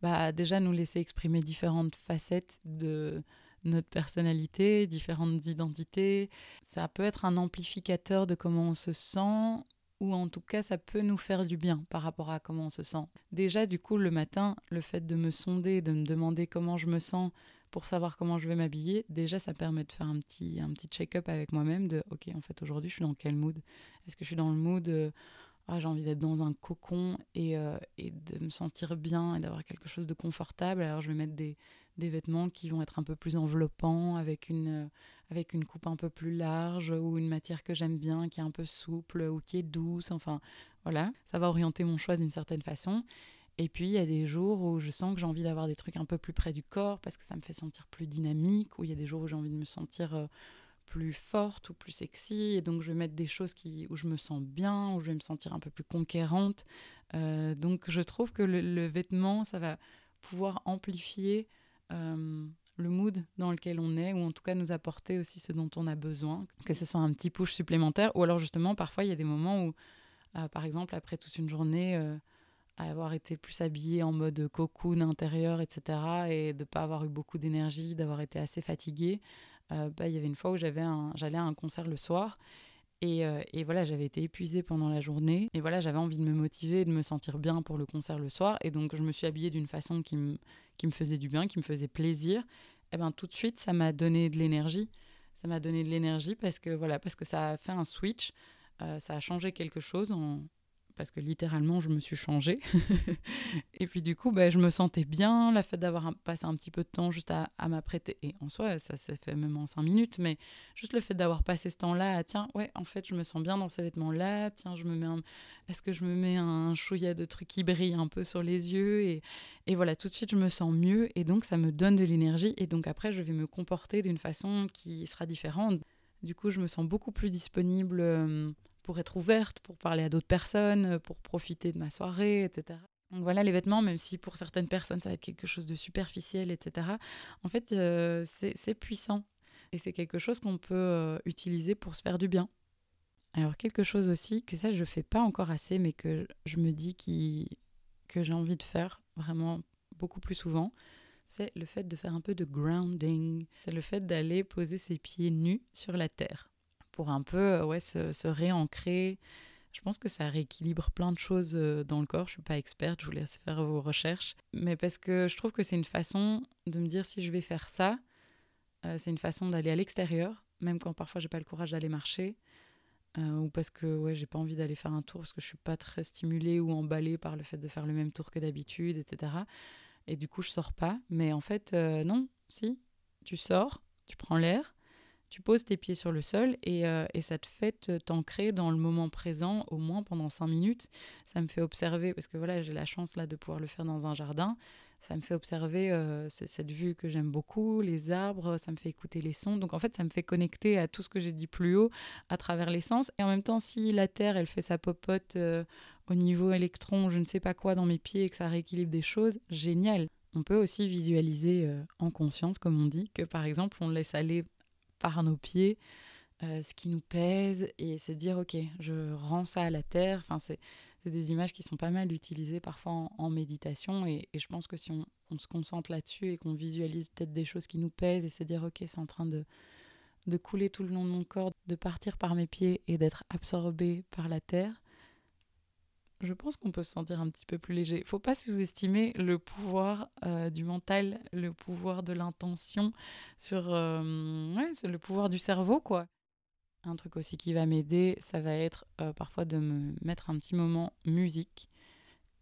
S1: bah, déjà nous laisser exprimer différentes facettes de notre personnalité, différentes identités. Ça peut être un amplificateur de comment on se sent ou en tout cas ça peut nous faire du bien par rapport à comment on se sent. Déjà du coup le matin, le fait de me sonder, de me demander comment je me sens, pour savoir comment je vais m'habiller, déjà ça permet de faire un petit, un petit check-up avec moi-même de ok en fait aujourd'hui je suis dans quel mood? Est-ce que je suis dans le mood euh, ah, j'ai envie d'être dans un cocon et, euh, et de me sentir bien et d'avoir quelque chose de confortable. Alors je vais mettre des, vêtements qui vont être un peu plus enveloppants avec une, euh, avec une coupe un peu plus large ou une matière que j'aime bien qui est un peu souple ou qui est douce. Enfin voilà. Ça va orienter mon choix d'une certaine façon. Et puis, il y a des jours où je sens que j'ai envie d'avoir des trucs un peu plus près du corps parce que ça me fait sentir plus dynamique, ou il y a des jours où j'ai envie de me sentir euh, plus forte ou plus sexy, et donc je vais mettre des choses qui, où je me sens bien, où je vais me sentir un peu plus conquérante. Euh, donc, je trouve que le, vêtement, ça va pouvoir amplifier euh, le mood dans lequel on est, ou en tout cas nous apporter aussi ce dont on a besoin, que ce soit un petit push supplémentaire, ou alors justement, parfois, il y a des moments où, par exemple, après toute une journée avoir été plus habillée en mode cocoon intérieur, etc., et de ne pas avoir eu beaucoup d'énergie, d'avoir été assez fatiguée, euh, bah, il y avait une fois où j'avais j'allais à un concert le soir, et, euh, et voilà, j'avais été épuisée pendant la journée, et voilà, j'avais envie de me motiver, de me sentir bien pour le concert le soir, et donc je me suis habillée d'une façon qui me, qui me faisait du bien, qui me faisait plaisir, et ben tout de suite, ça m'a donné de l'énergie, ça m'a donné de l'énergie parce que voilà, parce que ça a fait un switch, euh, ça a changé quelque chose parce que littéralement je me suis changée. et puis du coup, bah, je me sentais bien, la fait d'avoir passé un petit peu de temps juste à, m'apprêter. Et en soi, ça s'est fait même en cinq minutes, mais juste le fait d'avoir passé ce temps-là, tiens, ouais, en fait, je me sens bien dans ces vêtements-là, tiens, je me mets. Est-ce que je me mets un chouïa de trucs qui brillent un peu sur les yeux? Et, et voilà, tout de suite, je me sens mieux et donc ça me donne de l'énergie et donc après, je vais me comporter d'une façon qui sera différente. Du coup, je me sens beaucoup plus disponible euh, pour être ouverte, pour parler à d'autres personnes, euh, pour profiter de ma soirée, etc. Donc voilà, les vêtements, même si pour certaines personnes ça va être quelque chose de superficiel, etc., en fait, euh, c'est puissant. Et c'est quelque chose qu'on peut euh, utiliser pour se faire du bien. Alors quelque chose aussi, que ça je fais pas encore assez, mais que je me dis que j'ai envie de faire vraiment beaucoup plus souvent, c'est le fait de faire un peu de grounding. C'est le fait d'aller poser ses pieds nus sur la terre pour un peu euh, ouais, se, se, réancrer. Je pense que ça rééquilibre plein de choses euh, dans le corps. Je suis pas experte, je vous laisse faire vos recherches. Mais parce que je trouve que c'est une façon de me dire si je vais faire ça, euh, c'est une façon d'aller à l'extérieur, même quand parfois j'ai pas le courage d'aller marcher. ou parce que ouais, j'ai pas envie d'aller faire un tour parce que je suis pas très stimulée ou emballée par le fait de faire le même tour que d'habitude, etc. Et du coup, je sors pas. Mais en fait, non, si, tu sors, tu prends l'air, tu poses tes pieds sur le sol et, euh, ça te fait t'ancrer dans le moment présent au moins pendant cinq minutes. Ça me fait observer, parce que voilà, j'ai la chance là de pouvoir le faire dans un jardin, ça me fait observer euh, cette vue que j'aime beaucoup, les arbres, ça me fait écouter les sons. Donc en fait, ça me fait connecter à tout ce que j'ai dit plus haut à travers les sens. Et en même temps, si la Terre, elle fait sa popote euh, au niveau électron, je ne sais pas quoi dans mes pieds et que ça rééquilibre des choses, génial. On peut aussi visualiser en conscience, comme on dit, que par exemple, on laisse aller par nos pieds, euh, ce qui nous pèse, et se dire, ok, je rends ça à la terre. Enfin, c'est des images qui sont pas mal utilisées parfois en, méditation, et, je pense que si on, se concentre là-dessus et qu'on visualise peut-être des choses qui nous pèsent, et se dire, ok, c'est en train de, de couler tout le long de mon corps, de partir par mes pieds et d'être absorbé par la terre, je pense qu'on peut se sentir un petit peu plus léger. Faut pas sous-estimer le pouvoir euh, du mental, le pouvoir de l'intention sur, euh, ouais, le pouvoir du cerveau, quoi. Un truc aussi qui va m'aider, ça va être euh, parfois de me mettre un petit moment musique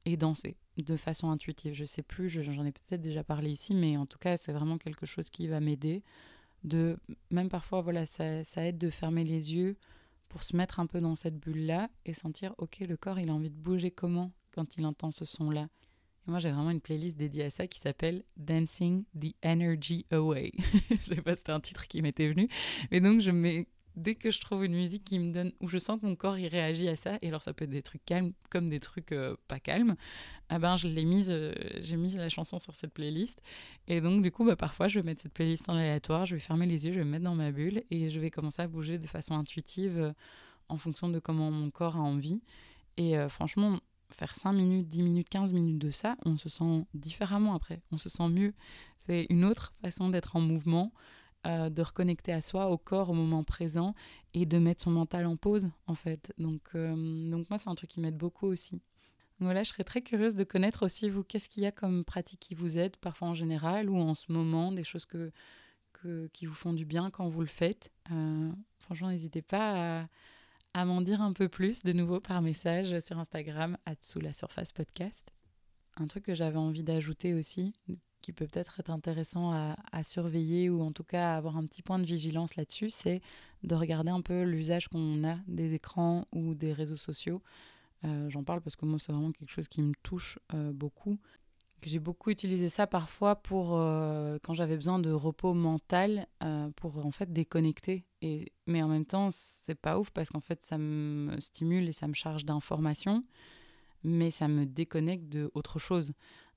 S1: et danser de façon intuitive. Je sais plus, j'en ai peut-être déjà parlé ici, mais en tout cas, c'est vraiment quelque chose qui va m'aider. De même parfois, voilà, ça aide de fermer les yeux pour se mettre un peu dans cette bulle-là et sentir, ok, le corps, il a envie de bouger comment quand il entend ce son-là. Et moi, j'ai vraiment une playlist dédiée à ça qui s'appelle Dancing the Energy Away. je sais pas, c'était un titre qui m'était venu. Mais donc, je mets dès que je trouve une musique qui me donne, où je sens que mon corps il réagit à ça, et alors ça peut être des trucs calmes comme des trucs euh, pas calmes, ah ben je l'ai mise, euh, j'ai mis la chanson sur cette playlist, et donc du coup bah, parfois je vais mettre cette playlist en aléatoire, je vais fermer les yeux, je vais me mettre dans ma bulle, et je vais commencer à bouger de façon intuitive euh, en fonction de comment mon corps a envie, et franchement faire 5 minutes, 10 minutes, 15 minutes de ça, on se sent différemment après, on se sent mieux, c'est une autre façon d'être en mouvement. Euh, de reconnecter à soi, au corps, au moment présent et de mettre son mental en pause en fait. Donc, euh, donc moi c'est un truc qui m'aide beaucoup aussi. voilà, je serais très curieuse de connaître aussi vous qu'est-ce qu'il y a comme pratique qui vous aide parfois en général ou en ce moment, des choses que, que qui vous font du bien quand vous le faites. Euh, franchement, n'hésitez pas à, à m'en dire un peu plus de nouveau par message sur Instagram, sous la surface podcast. Un truc que j'avais envie d'ajouter aussi, qui peut peut-être être intéressant à, surveiller ou en tout cas avoir un petit point de vigilance là-dessus, c'est de regarder un peu l'usage qu'on a des écrans ou des réseaux sociaux. Euh, j'en parle parce que moi, c'est vraiment quelque chose qui me touche euh, beaucoup. J'ai beaucoup utilisé ça parfois pour euh, quand j'avais besoin de repos mental pour en fait déconnecter. Et, mais en même temps, c'est pas ouf parce qu'en fait, ça me stimule et ça me charge d'informations, mais ça me déconnecte de autre chose.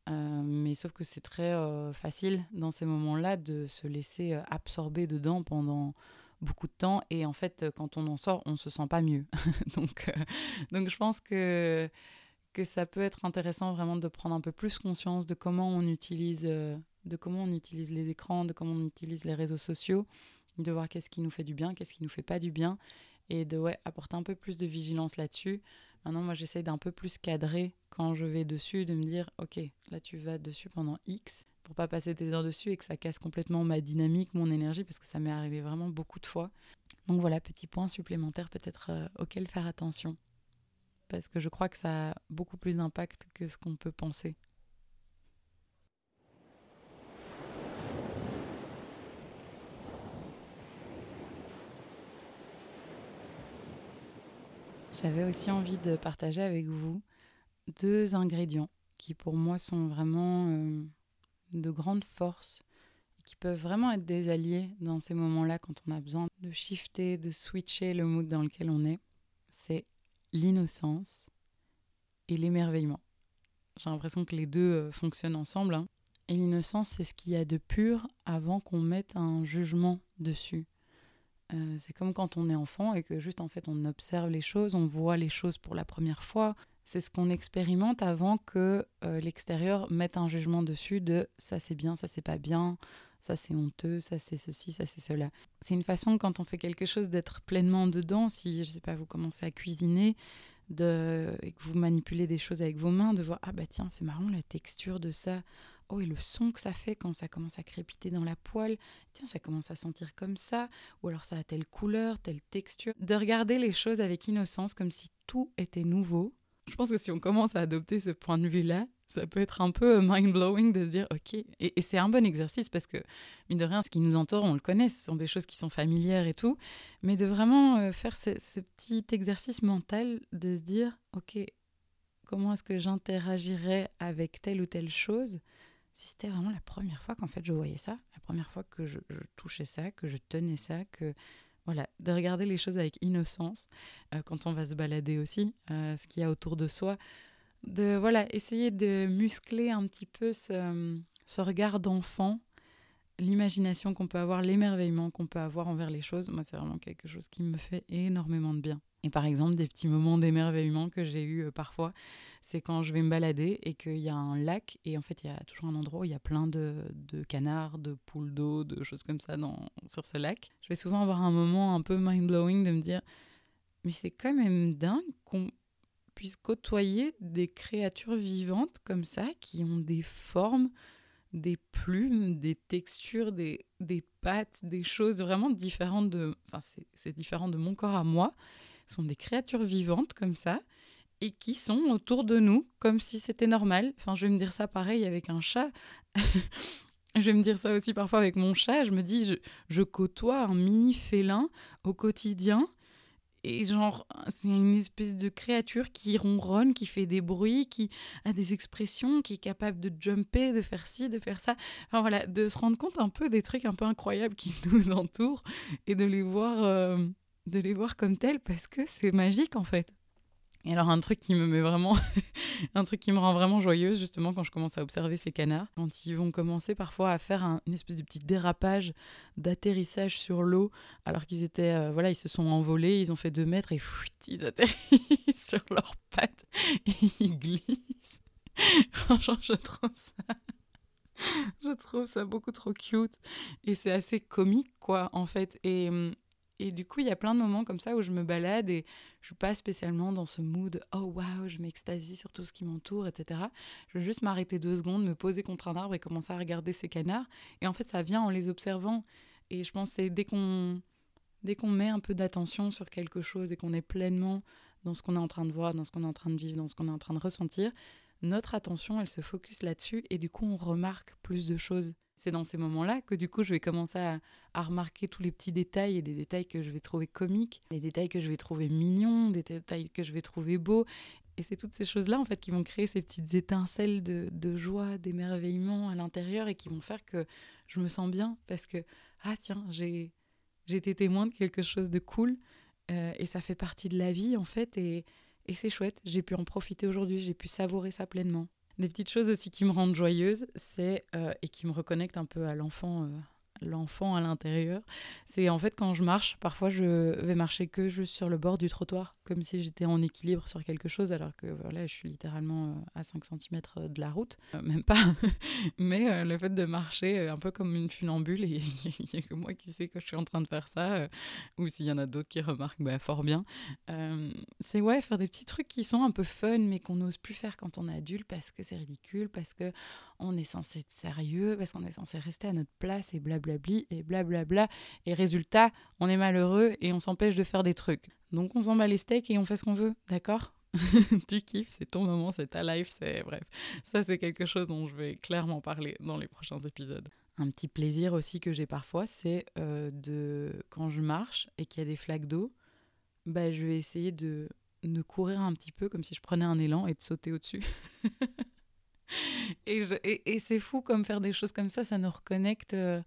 S1: Euh, mais sauf que c'est très euh, facile dans ces moments-là de se laisser euh, absorber dedans pendant beaucoup de temps. Et en fait quand on en sort on se sent pas mieux. Donc je pense que que ça peut être intéressant vraiment de prendre un peu plus conscience de comment on utilise de comment on utilise les écrans de comment on utilise les réseaux sociaux de voir qu'est-ce qui nous fait du bien qu'est-ce qui nous fait pas du bien et de ouais apporter un peu plus de vigilance là-dessus Maintenant, moi, j'essaye d'un peu plus cadrer quand je vais dessus, de me dire, ok, là, tu vas dessus pendant X, pour pas passer des heures dessus et que ça casse complètement ma dynamique, mon énergie, parce que ça m'est arrivé vraiment beaucoup de fois. Donc voilà, petit point supplémentaire peut-être euh, auquel faire attention, parce que je crois que ça a beaucoup plus d'impact que ce qu'on peut penser. J'avais aussi envie de partager avec vous deux ingrédients qui pour moi sont vraiment euh, de grande force et qui peuvent vraiment être des alliés dans ces moments-là quand on a besoin de shifter, de switcher le mood dans lequel on est. C'est l'innocence et l'émerveillement. J'ai l'impression que les deux euh, fonctionnent ensemble. Hein. Et l'innocence, c'est ce qu'il y a de pur avant qu'on mette un jugement dessus. Euh, c'est comme quand on est enfant et que juste en fait on observe les choses, on voit les choses pour la première fois. C'est ce qu'on expérimente avant que euh, l'extérieur mette un jugement dessus de ça c'est bien, ça c'est pas bien, ça c'est honteux, ça c'est ceci, ça c'est cela. C'est une façon quand on fait quelque chose d'être pleinement dedans. Si je sais pas, vous commencez à cuisiner, de, et que vous manipulez des choses avec vos mains, de voir ah bah tiens c'est marrant la texture de ça oh et le son que ça fait quand ça commence à crépiter dans la poêle, tiens ça commence à sentir comme ça, ou alors ça a telle couleur, telle texture. De regarder les choses avec innocence comme si tout était nouveau. Je pense que si on commence à adopter ce point de vue-là, ça peut être un peu mind-blowing de se dire, ok, et, c'est un bon exercice parce que, mine de rien, ce qui nous entoure, on le connaît, ce sont des choses qui sont familières et tout, mais de vraiment euh, faire ce, ce, petit exercice mental de se dire, ok, comment est-ce que j'interagirais avec telle ou telle chose c'était vraiment la première fois qu'en fait je voyais ça, la première fois que je, touchais ça, que je tenais ça, que voilà, de regarder les choses avec innocence euh, quand on va se balader aussi, euh, ce qu'il y a autour de soi, de voilà, essayer de muscler un petit peu ce, ce regard d'enfant, l'imagination qu'on peut avoir, l'émerveillement qu'on peut avoir envers les choses. Moi, c'est vraiment quelque chose qui me fait énormément de bien. Par exemple, des petits moments d'émerveillement que j'ai eu euh, parfois, c'est quand je vais me balader et qu'il y a un lac, et en fait, il y a toujours un endroit où il y a plein de, canards, de poules d'eau, de choses comme ça sur ce lac. Je vais souvent avoir un moment un peu mind-blowing de me dire, mais c'est quand même dingue qu'on puisse côtoyer des créatures vivantes comme ça, qui ont des formes, des plumes, des textures, des pattes, des choses vraiment différentes de... Enfin, c'est différent de mon corps à moi. Sont des créatures vivantes comme ça et qui sont autour de nous comme si c'était normal. Enfin, je vais me dire ça pareil avec un chat. je vais me dire ça aussi parfois avec mon chat. Je me dis, je, je côtoie un mini félin au quotidien et genre, c'est une espèce de créature qui ronronne, qui fait des bruits, qui a des expressions, qui est capable de jumper, de faire ci, de faire ça. Enfin voilà, de se rendre compte un peu des trucs un peu incroyables qui nous entourent et de les voir, euh, de les voir comme tels parce que c'est magique en fait. Et alors un truc qui me met vraiment, un truc qui me rend vraiment joyeuse justement quand je commence à observer ces canards, quand ils vont commencer parfois à faire un, une espèce de petit dérapage d'atterrissage sur l'eau, alors qu'ils étaient, euh, voilà, ils se sont envolés, ils ont fait deux mètres et ils atterrissent sur leurs pattes et ils glissent. Franchement, je trouve ça, je trouve ça beaucoup trop cute et c'est assez comique quoi en fait et hum, et du coup, il y a plein de moments comme ça où je me balade et je suis pas spécialement dans ce mood oh waouh, je m'extasie sur tout ce qui m'entoure, etc. Je veux juste m'arrêter deux secondes, me poser contre un arbre et commencer à regarder ces canards. Et en fait, ça vient en les observant. Et je pense que dès qu'on dès qu'on met un peu d'attention sur quelque chose et qu'on est pleinement dans ce qu'on est en train de voir, dans ce qu'on est en train de vivre, dans ce qu'on est en train de ressentir, notre attention, elle se focus là-dessus et du coup, on remarque plus de choses. C'est dans ces moments-là que du coup, je vais commencer à, remarquer tous les petits détails et des détails que je vais trouver comiques, des détails que je vais trouver mignons, des détails que je vais trouver beaux. Et c'est toutes ces choses-là, en fait, qui vont créer ces petites étincelles de, joie, d'émerveillement à l'intérieur et qui vont faire que je me sens bien parce que, ah tiens, j'ai été témoin de quelque chose de cool euh, et ça fait partie de la vie, en fait. Et, et c'est chouette, j'ai pu en profiter aujourd'hui, j'ai pu savourer ça pleinement. Des petites choses aussi qui me rendent joyeuse, c'est euh, et qui me reconnectent un peu à l'enfant, euh, l'enfant à l'intérieur. C'est en fait quand je marche, parfois je vais marcher que juste sur le bord du trottoir, comme si j'étais en équilibre sur quelque chose, alors que voilà, je suis littéralement euh, à 5 cm de la route, euh, même pas. Mais euh, le fait de marcher un peu comme une funambule, et il n'y a que moi qui sais que je suis en train de faire ça, ou s'il y en a d'autres qui remarquent, bah, fort bien. c'est ouais, faire des petits trucs qui sont un peu fun, mais qu'on n'ose plus faire quand on est adulte parce que c'est ridicule, parce que on est censé être sérieux, parce qu'on est censé rester à notre place et blablabli et blablabla. Et résultat, on est malheureux et on s'empêche de faire des trucs. Donc on s'en bat les steaks et on fait ce qu'on veut, d'accord? Tu kiffes, c'est ton moment, c'est ta life, c'est bref. Ça, c'est quelque chose dont je vais clairement parler dans les prochains épisodes. Un petit plaisir aussi que j'ai parfois, c'est euh, de quand je marche et qu'il y a des flaques d'eau, bah, je vais essayer de, de courir un petit peu comme si je prenais un élan et de sauter au-dessus. et, et, c'est fou comme faire des choses comme ça, ça nous reconnecte. Euh,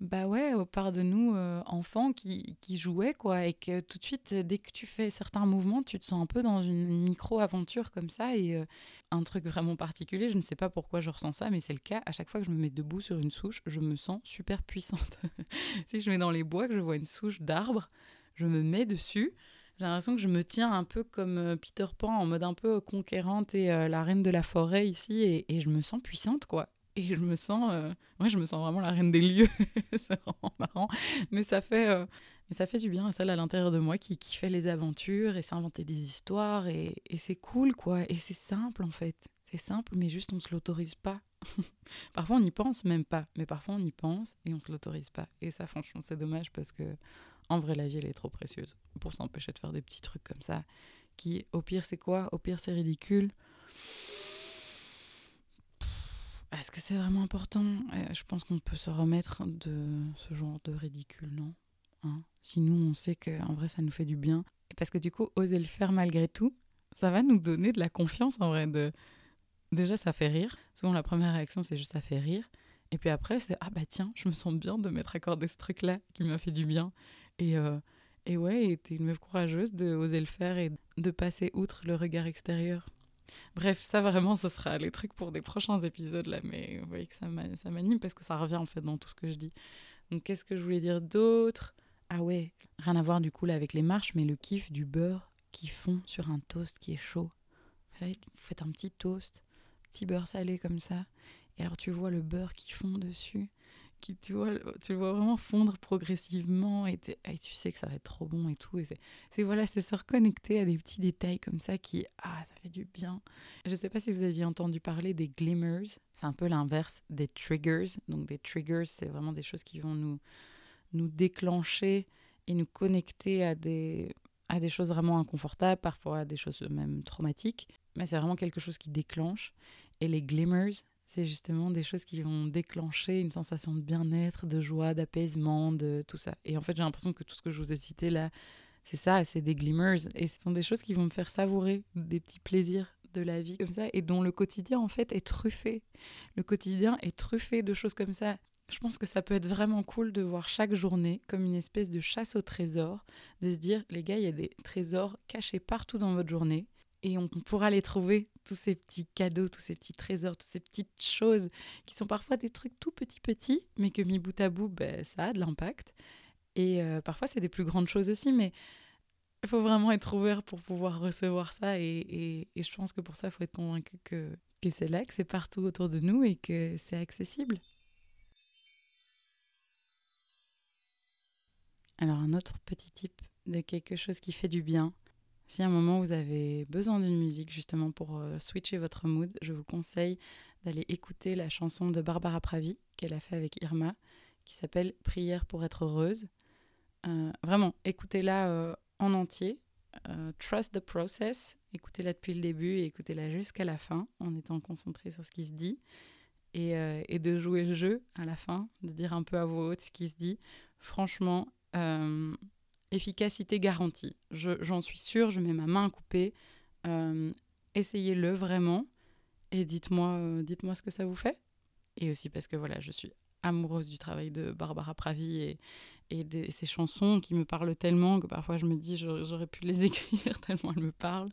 S1: bah ouais, au part de nous, euh, enfants, qui, qui jouaient, quoi. Et que tout de suite, dès que tu fais certains mouvements, tu te sens un peu dans une micro-aventure comme ça. Et euh, un truc vraiment particulier, je ne sais pas pourquoi je ressens ça, mais c'est le cas. À chaque fois que je me mets debout sur une souche, je me sens super puissante. si je vais dans les bois, que je vois une souche d'arbre, je me mets dessus. J'ai l'impression que je me tiens un peu comme euh, Peter Pan, en mode un peu conquérante et la reine de la forêt ici. Et je me sens puissante, quoi et je me sens euh, je me sens vraiment la reine des lieux. C'est vraiment marrant. Mais ça fait euh, mais ça fait du bien celle à l'intérieur de moi qui, qui fait les aventures et s'inventer des histoires et, et c'est cool quoi. Et c'est simple en fait. C'est simple mais juste on se l'autorise pas. Parfois on n'y pense même pas mais parfois on y pense et on se l'autorise pas. Et ça franchement c'est dommage parce que en vrai la vie elle est trop précieuse pour s'empêcher de faire des petits trucs comme ça qui au pire c'est quoi? Au pire c'est ridicule est-ce que c'est vraiment important? Je pense qu'on peut se remettre de ce genre de ridicule, non? Hein? Si nous, on sait qu'en vrai, ça nous fait du bien. Parce que du coup, oser le faire malgré tout, ça va nous donner de la confiance en vrai. De... Déjà, ça fait rire. Souvent, la première réaction, c'est juste ça fait rire. Et puis après, c'est ah bah tiens, je me sens bien de m'être accordé ce truc-là qui m'a fait du bien. Et, euh, et ouais, t'es une meuf courageuse de oser le faire et de passer outre le regard extérieur. Bref, ça vraiment, ce sera les trucs pour des prochains épisodes là, mais vous voyez que ça m'anime parce que ça revient en fait dans tout ce que je dis. Donc qu'est-ce que je voulais dire d'autre? Ah ouais, rien à voir du coup là avec les marches, mais le kiff du beurre qui fond sur un toast qui est chaud. Vous savez, vous faites un petit toast, petit beurre salé comme ça, et alors tu vois le beurre qui fond dessus, tu vois, tu vois vraiment fondre progressivement et, tu sais que ça va être trop bon et tout. C'est voilà, c'est se reconnecter à des petits détails comme ça qui, ah, ça fait du bien. Je ne sais pas si vous aviez entendu parler des glimmers. C'est un peu l'inverse des triggers. Donc des triggers, c'est vraiment des choses qui vont nous, nous déclencher et nous connecter à des, à des choses vraiment inconfortables, parfois à des choses même traumatiques. Mais c'est vraiment quelque chose qui déclenche. Et les glimmers, c'est justement des choses qui vont déclencher une sensation de bien-être, de joie, d'apaisement, de tout ça. Et en fait, j'ai l'impression que tout ce que je vous ai cité là, c'est ça, c'est des glimmers. Et ce sont des choses qui vont me faire savourer des petits plaisirs de la vie comme ça et dont le quotidien en fait est truffé. Le quotidien est truffé de choses comme ça. Je pense que ça peut être vraiment cool de voir chaque journée comme une espèce de chasse au trésor, de se dire, les gars, il y a des trésors cachés partout dans votre journée et on pourra les trouver, tous ces petits cadeaux, tous ces petits trésors, toutes ces petites choses qui sont parfois des trucs tout petits petits, mais que mis bout à bout, ben, ça a de l'impact. Et euh, parfois, c'est des plus grandes choses aussi, mais il faut vraiment être ouvert pour pouvoir recevoir ça. Et, je pense que pour ça, il faut être convaincu que, que c'est là, que c'est partout autour de nous et que c'est accessible. Alors un autre petit type de quelque chose qui fait du bien. Si à un moment vous avez besoin d'une musique justement pour euh, switcher votre mood, je vous conseille d'aller écouter la chanson de Barbara Pravi qu'elle a fait avec Irma, qui s'appelle Prière pour être heureuse. Euh, vraiment, écoutez-la euh, en entier. trust the process. Écoutez-la depuis le début et écoutez-la jusqu'à la fin en étant concentré sur ce qui se dit. Et, de jouer le jeu à la fin, de dire un peu à voix haute ce qui se dit. Franchement, efficacité garantie. J'en suis sûre, je mets ma main à couper. Euh, essayez-le vraiment et dites-moi euh, dites-moi ce que ça vous fait. Et aussi parce que voilà, je suis amoureuse du travail de Barbara Pravi et, et de ses chansons qui me parlent tellement que parfois je me dis j'aurais pu les écrire tellement elles me parlent.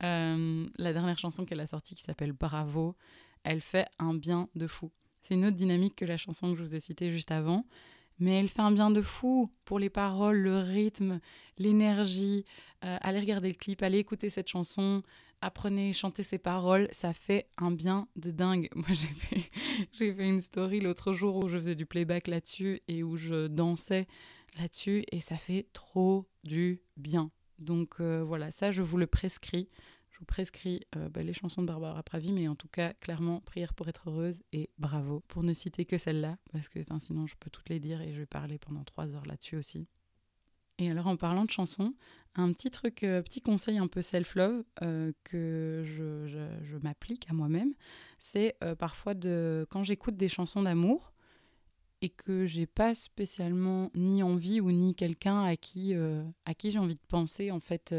S1: la dernière chanson qu'elle a sortie qui s'appelle Bravo, elle fait un bien de fou. C'est une autre dynamique que la chanson que je vous ai citée juste avant mais elle fait un bien de fou pour les paroles, le rythme, l'énergie. Euh, allez regarder le clip, allez écouter cette chanson, apprenez, chanter ses paroles, ça fait un bien de dingue. Moi, j'ai fait, une story l'autre jour où je faisais du playback là-dessus et où je dansais là-dessus et ça fait trop du bien. Donc euh, voilà, ça, je vous le prescris je vous prescris euh, bah, les chansons de Barbara Pravi, mais en tout cas, clairement, Prière pour être heureuse et Bravo, pour ne citer que celle-là, parce que sinon je peux toutes les dire et je vais parler pendant trois heures là-dessus aussi. Et alors en parlant de chansons, un petit truc, euh, petit conseil un peu self-love euh, que je, m'applique à moi-même, c'est parfois de quand j'écoute des chansons d'amour et que j'ai pas spécialement ni envie ou ni quelqu'un à qui, à qui j'ai envie de penser en fait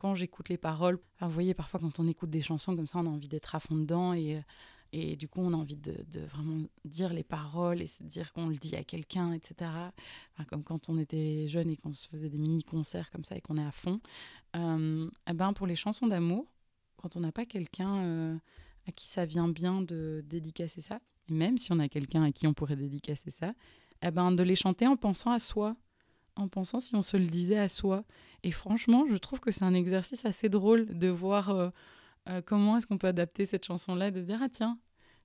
S1: quand j'écoute les paroles, vous voyez, parfois quand on écoute des chansons comme ça, on a envie d'être à fond dedans et, et du coup, on a envie de, vraiment dire les paroles et se dire qu'on le dit à quelqu'un, etc. comme quand on était jeune et qu'on se faisait des mini-concerts comme ça et qu'on est à fond. Euh, eh ben, pour les chansons d'amour, quand on n'a pas quelqu'un euh, à qui ça vient bien de dédicacer ça, et même si on a quelqu'un à qui on pourrait dédicacer ça, eh ben, de les chanter en pensant à soi en pensant si on se le disait à soi. Et franchement, je trouve que c'est un exercice assez drôle de voir euh, euh, comment est-ce qu'on peut adapter cette chanson-là, de se dire, ah tiens,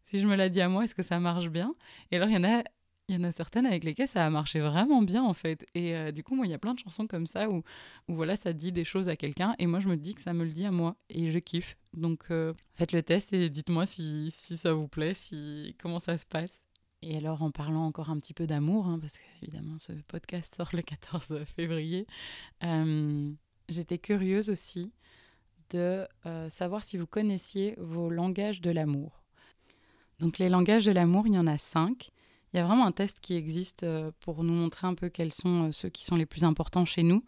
S1: si je me la dis à moi, est-ce que ça marche bien? Et alors, il y en a... Il y en a certaines avec lesquelles ça a marché vraiment bien en fait. Et euh, du coup, moi, il y a plein de chansons comme ça où, où voilà, ça dit des choses à quelqu'un et moi, je me dis que ça me le dit à moi et je kiffe. Donc, faites le test et dites-moi si, si ça vous plaît, si comment ça se passe. Et alors, en parlant encore un petit peu d'amour, hein, parce qu'évidemment, ce podcast sort le 14 février, euh, j'étais curieuse aussi de euh, savoir si vous connaissiez vos langages de l'amour. Donc, les langages de l'amour, il y en a cinq. Il y a vraiment un test qui existe euh, pour nous montrer un peu quels sont ceux qui sont les plus importants chez nous.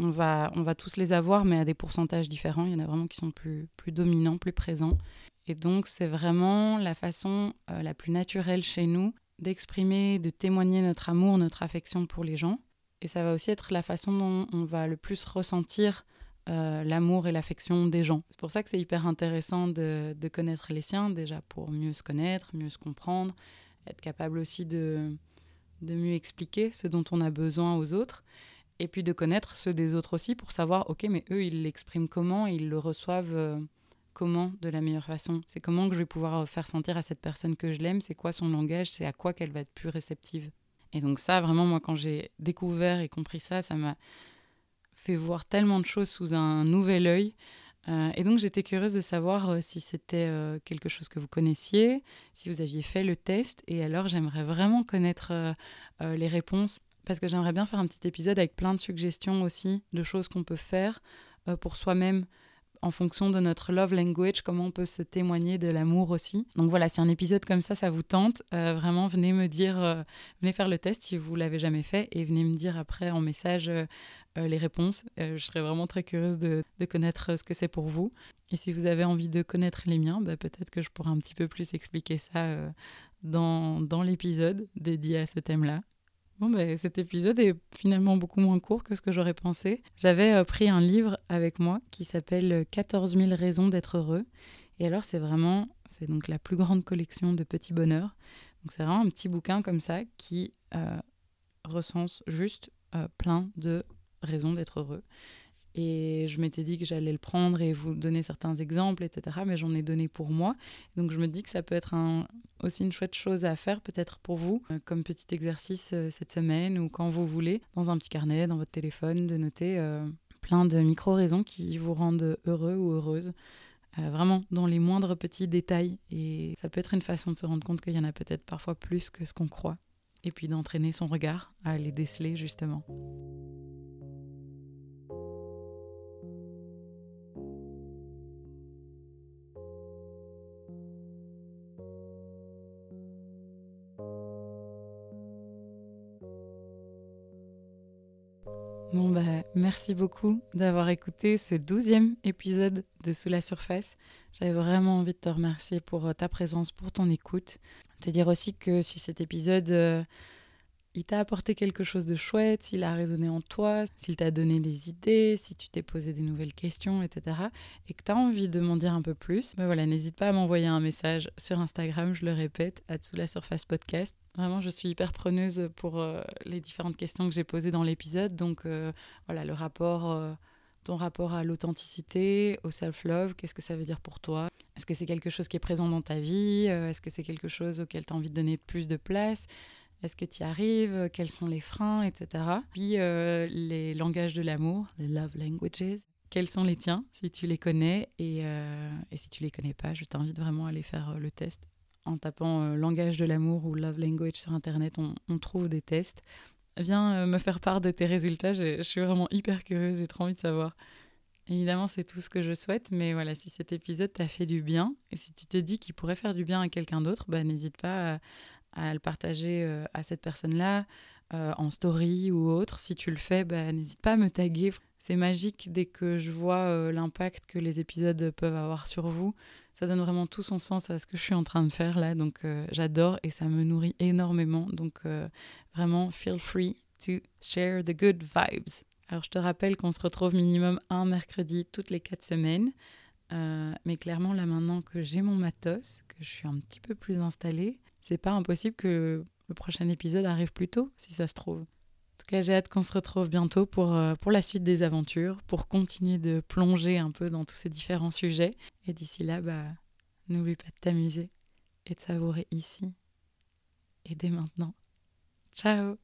S1: On va, on va tous les avoir, mais à des pourcentages différents. Il y en a vraiment qui sont plus, plus dominants, plus présents. Et donc, c'est vraiment la façon euh, la plus naturelle chez nous d'exprimer, de témoigner notre amour, notre affection pour les gens. Et ça va aussi être la façon dont on va le plus ressentir euh, l'amour et l'affection des gens. C'est pour ça que c'est hyper intéressant de, connaître les siens, déjà pour mieux se connaître, mieux se comprendre, être capable aussi de, de mieux expliquer ce dont on a besoin aux autres, et puis de connaître ceux des autres aussi pour savoir, ok, mais eux, ils l'expriment comment, ils le reçoivent. Euh, comment de la meilleure façon C'est comment que je vais pouvoir faire sentir à cette personne que je l'aime C'est quoi son langage C'est à quoi qu'elle va être plus réceptive Et donc ça, vraiment, moi, quand j'ai découvert et compris ça, ça m'a fait voir tellement de choses sous un nouvel œil. Euh, et donc j'étais curieuse de savoir euh, si c'était euh, quelque chose que vous connaissiez, si vous aviez fait le test. Et alors j'aimerais vraiment connaître les réponses parce que j'aimerais bien faire un petit épisode avec plein de suggestions aussi de choses qu'on peut faire pour soi-même en fonction de notre love language, comment on peut se témoigner de l'amour aussi. Donc voilà, si un épisode comme ça, ça vous tente, euh, vraiment venez me dire, euh, venez faire le test si vous l'avez jamais fait et venez me dire après en message euh, les réponses. je serais vraiment très curieuse de, connaître ce que c'est pour vous. Et si vous avez envie de connaître les miens, bah, peut-être que je pourrais un petit peu plus expliquer ça dans, dans l'épisode dédié à ce thème-là. Bon, ben, cet épisode est finalement beaucoup moins court que ce que j'aurais pensé. J'avais euh, pris un livre avec moi qui s'appelle 14 000 raisons d'être heureux. Et alors, c'est vraiment, c'est donc la plus grande collection de petits bonheurs. Donc, c'est vraiment un petit bouquin comme ça qui euh, recense juste euh, plein de raisons d'être heureux. Et je m'étais dit que j'allais le prendre et vous donner certains exemples, etc. Mais j'en ai donné pour moi. Donc je me dis que ça peut être aussi une chouette chose à faire, peut-être pour vous, euh, comme petit exercice euh, cette semaine ou quand vous voulez, dans un petit carnet, dans votre téléphone, de noter euh, plein de micro-raisons qui vous rendent heureux ou heureuse. vraiment dans les moindres petits détails. Et ça peut être une façon de se rendre compte qu'il y en a peut-être parfois plus que ce qu'on croit. Et puis d'entraîner son regard à les déceler justement. Bon, bah, merci beaucoup d'avoir écouté ce douzième épisode de Sous la surface. J'avais vraiment envie de te remercier pour euh, ta présence, pour ton écoute. Te dire aussi que si cet épisode euh, il t'a apporté quelque chose de chouette, s'il a résonné en toi, s'il t'a donné des idées, si tu t'es posé des nouvelles questions, etc. Et que tu as envie de m'en dire un peu plus, ben voilà, n'hésite pas à m'envoyer un message sur Instagram, je le répète, à dessous la surface podcast. Vraiment, je suis hyper preneuse pour euh, les différentes questions que j'ai posées dans l'épisode. Donc euh, voilà, le rapport, euh, ton rapport à l'authenticité, au self-love, qu'est-ce que ça veut dire pour toi? Est-ce que c'est quelque chose qui est présent dans ta vie? Est-ce que c'est quelque chose auquel tu as envie de donner plus de place? Est-ce que tu y arrives? Quels sont les freins, etc. Puis euh, les langages de l'amour, les love languages. Quels sont les tiens, si tu les connais? Et, euh, si tu les connais pas, je t'invite vraiment à aller faire euh, le test. En tapant langage de l'amour ou love language sur Internet, on, trouve des tests. Viens me faire part de tes résultats. Je, je suis vraiment hyper curieuse, j'ai trop envie de savoir. Évidemment, c'est tout ce que je souhaite, mais voilà, si cet épisode t'a fait du bien, et si tu te dis qu'il pourrait faire du bien à quelqu'un d'autre, bah, n'hésite pas à, à le partager euh, à cette personne-là euh, en story ou autre. Si tu le fais, bah, n'hésite pas à me taguer. C'est magique dès que je vois euh, l'impact que les épisodes peuvent avoir sur vous. Ça donne vraiment tout son sens à ce que je suis en train de faire là. Donc j'adore et ça me nourrit énormément. Donc vraiment, feel free to share the good vibes. Alors je te rappelle qu'on se retrouve minimum un mercredi toutes les quatre semaines. mais clairement, là maintenant que j'ai mon matos, que je suis un petit peu plus installée, c'est pas impossible que le prochain épisode arrive plus tôt, si ça se trouve. En tout cas, j'ai hâte qu'on se retrouve bientôt pour, euh, pour la suite des aventures, pour continuer de plonger un peu dans tous ces différents sujets. Et d'ici là, bah, n'oublie pas de t'amuser et de savourer ici et dès maintenant. Ciao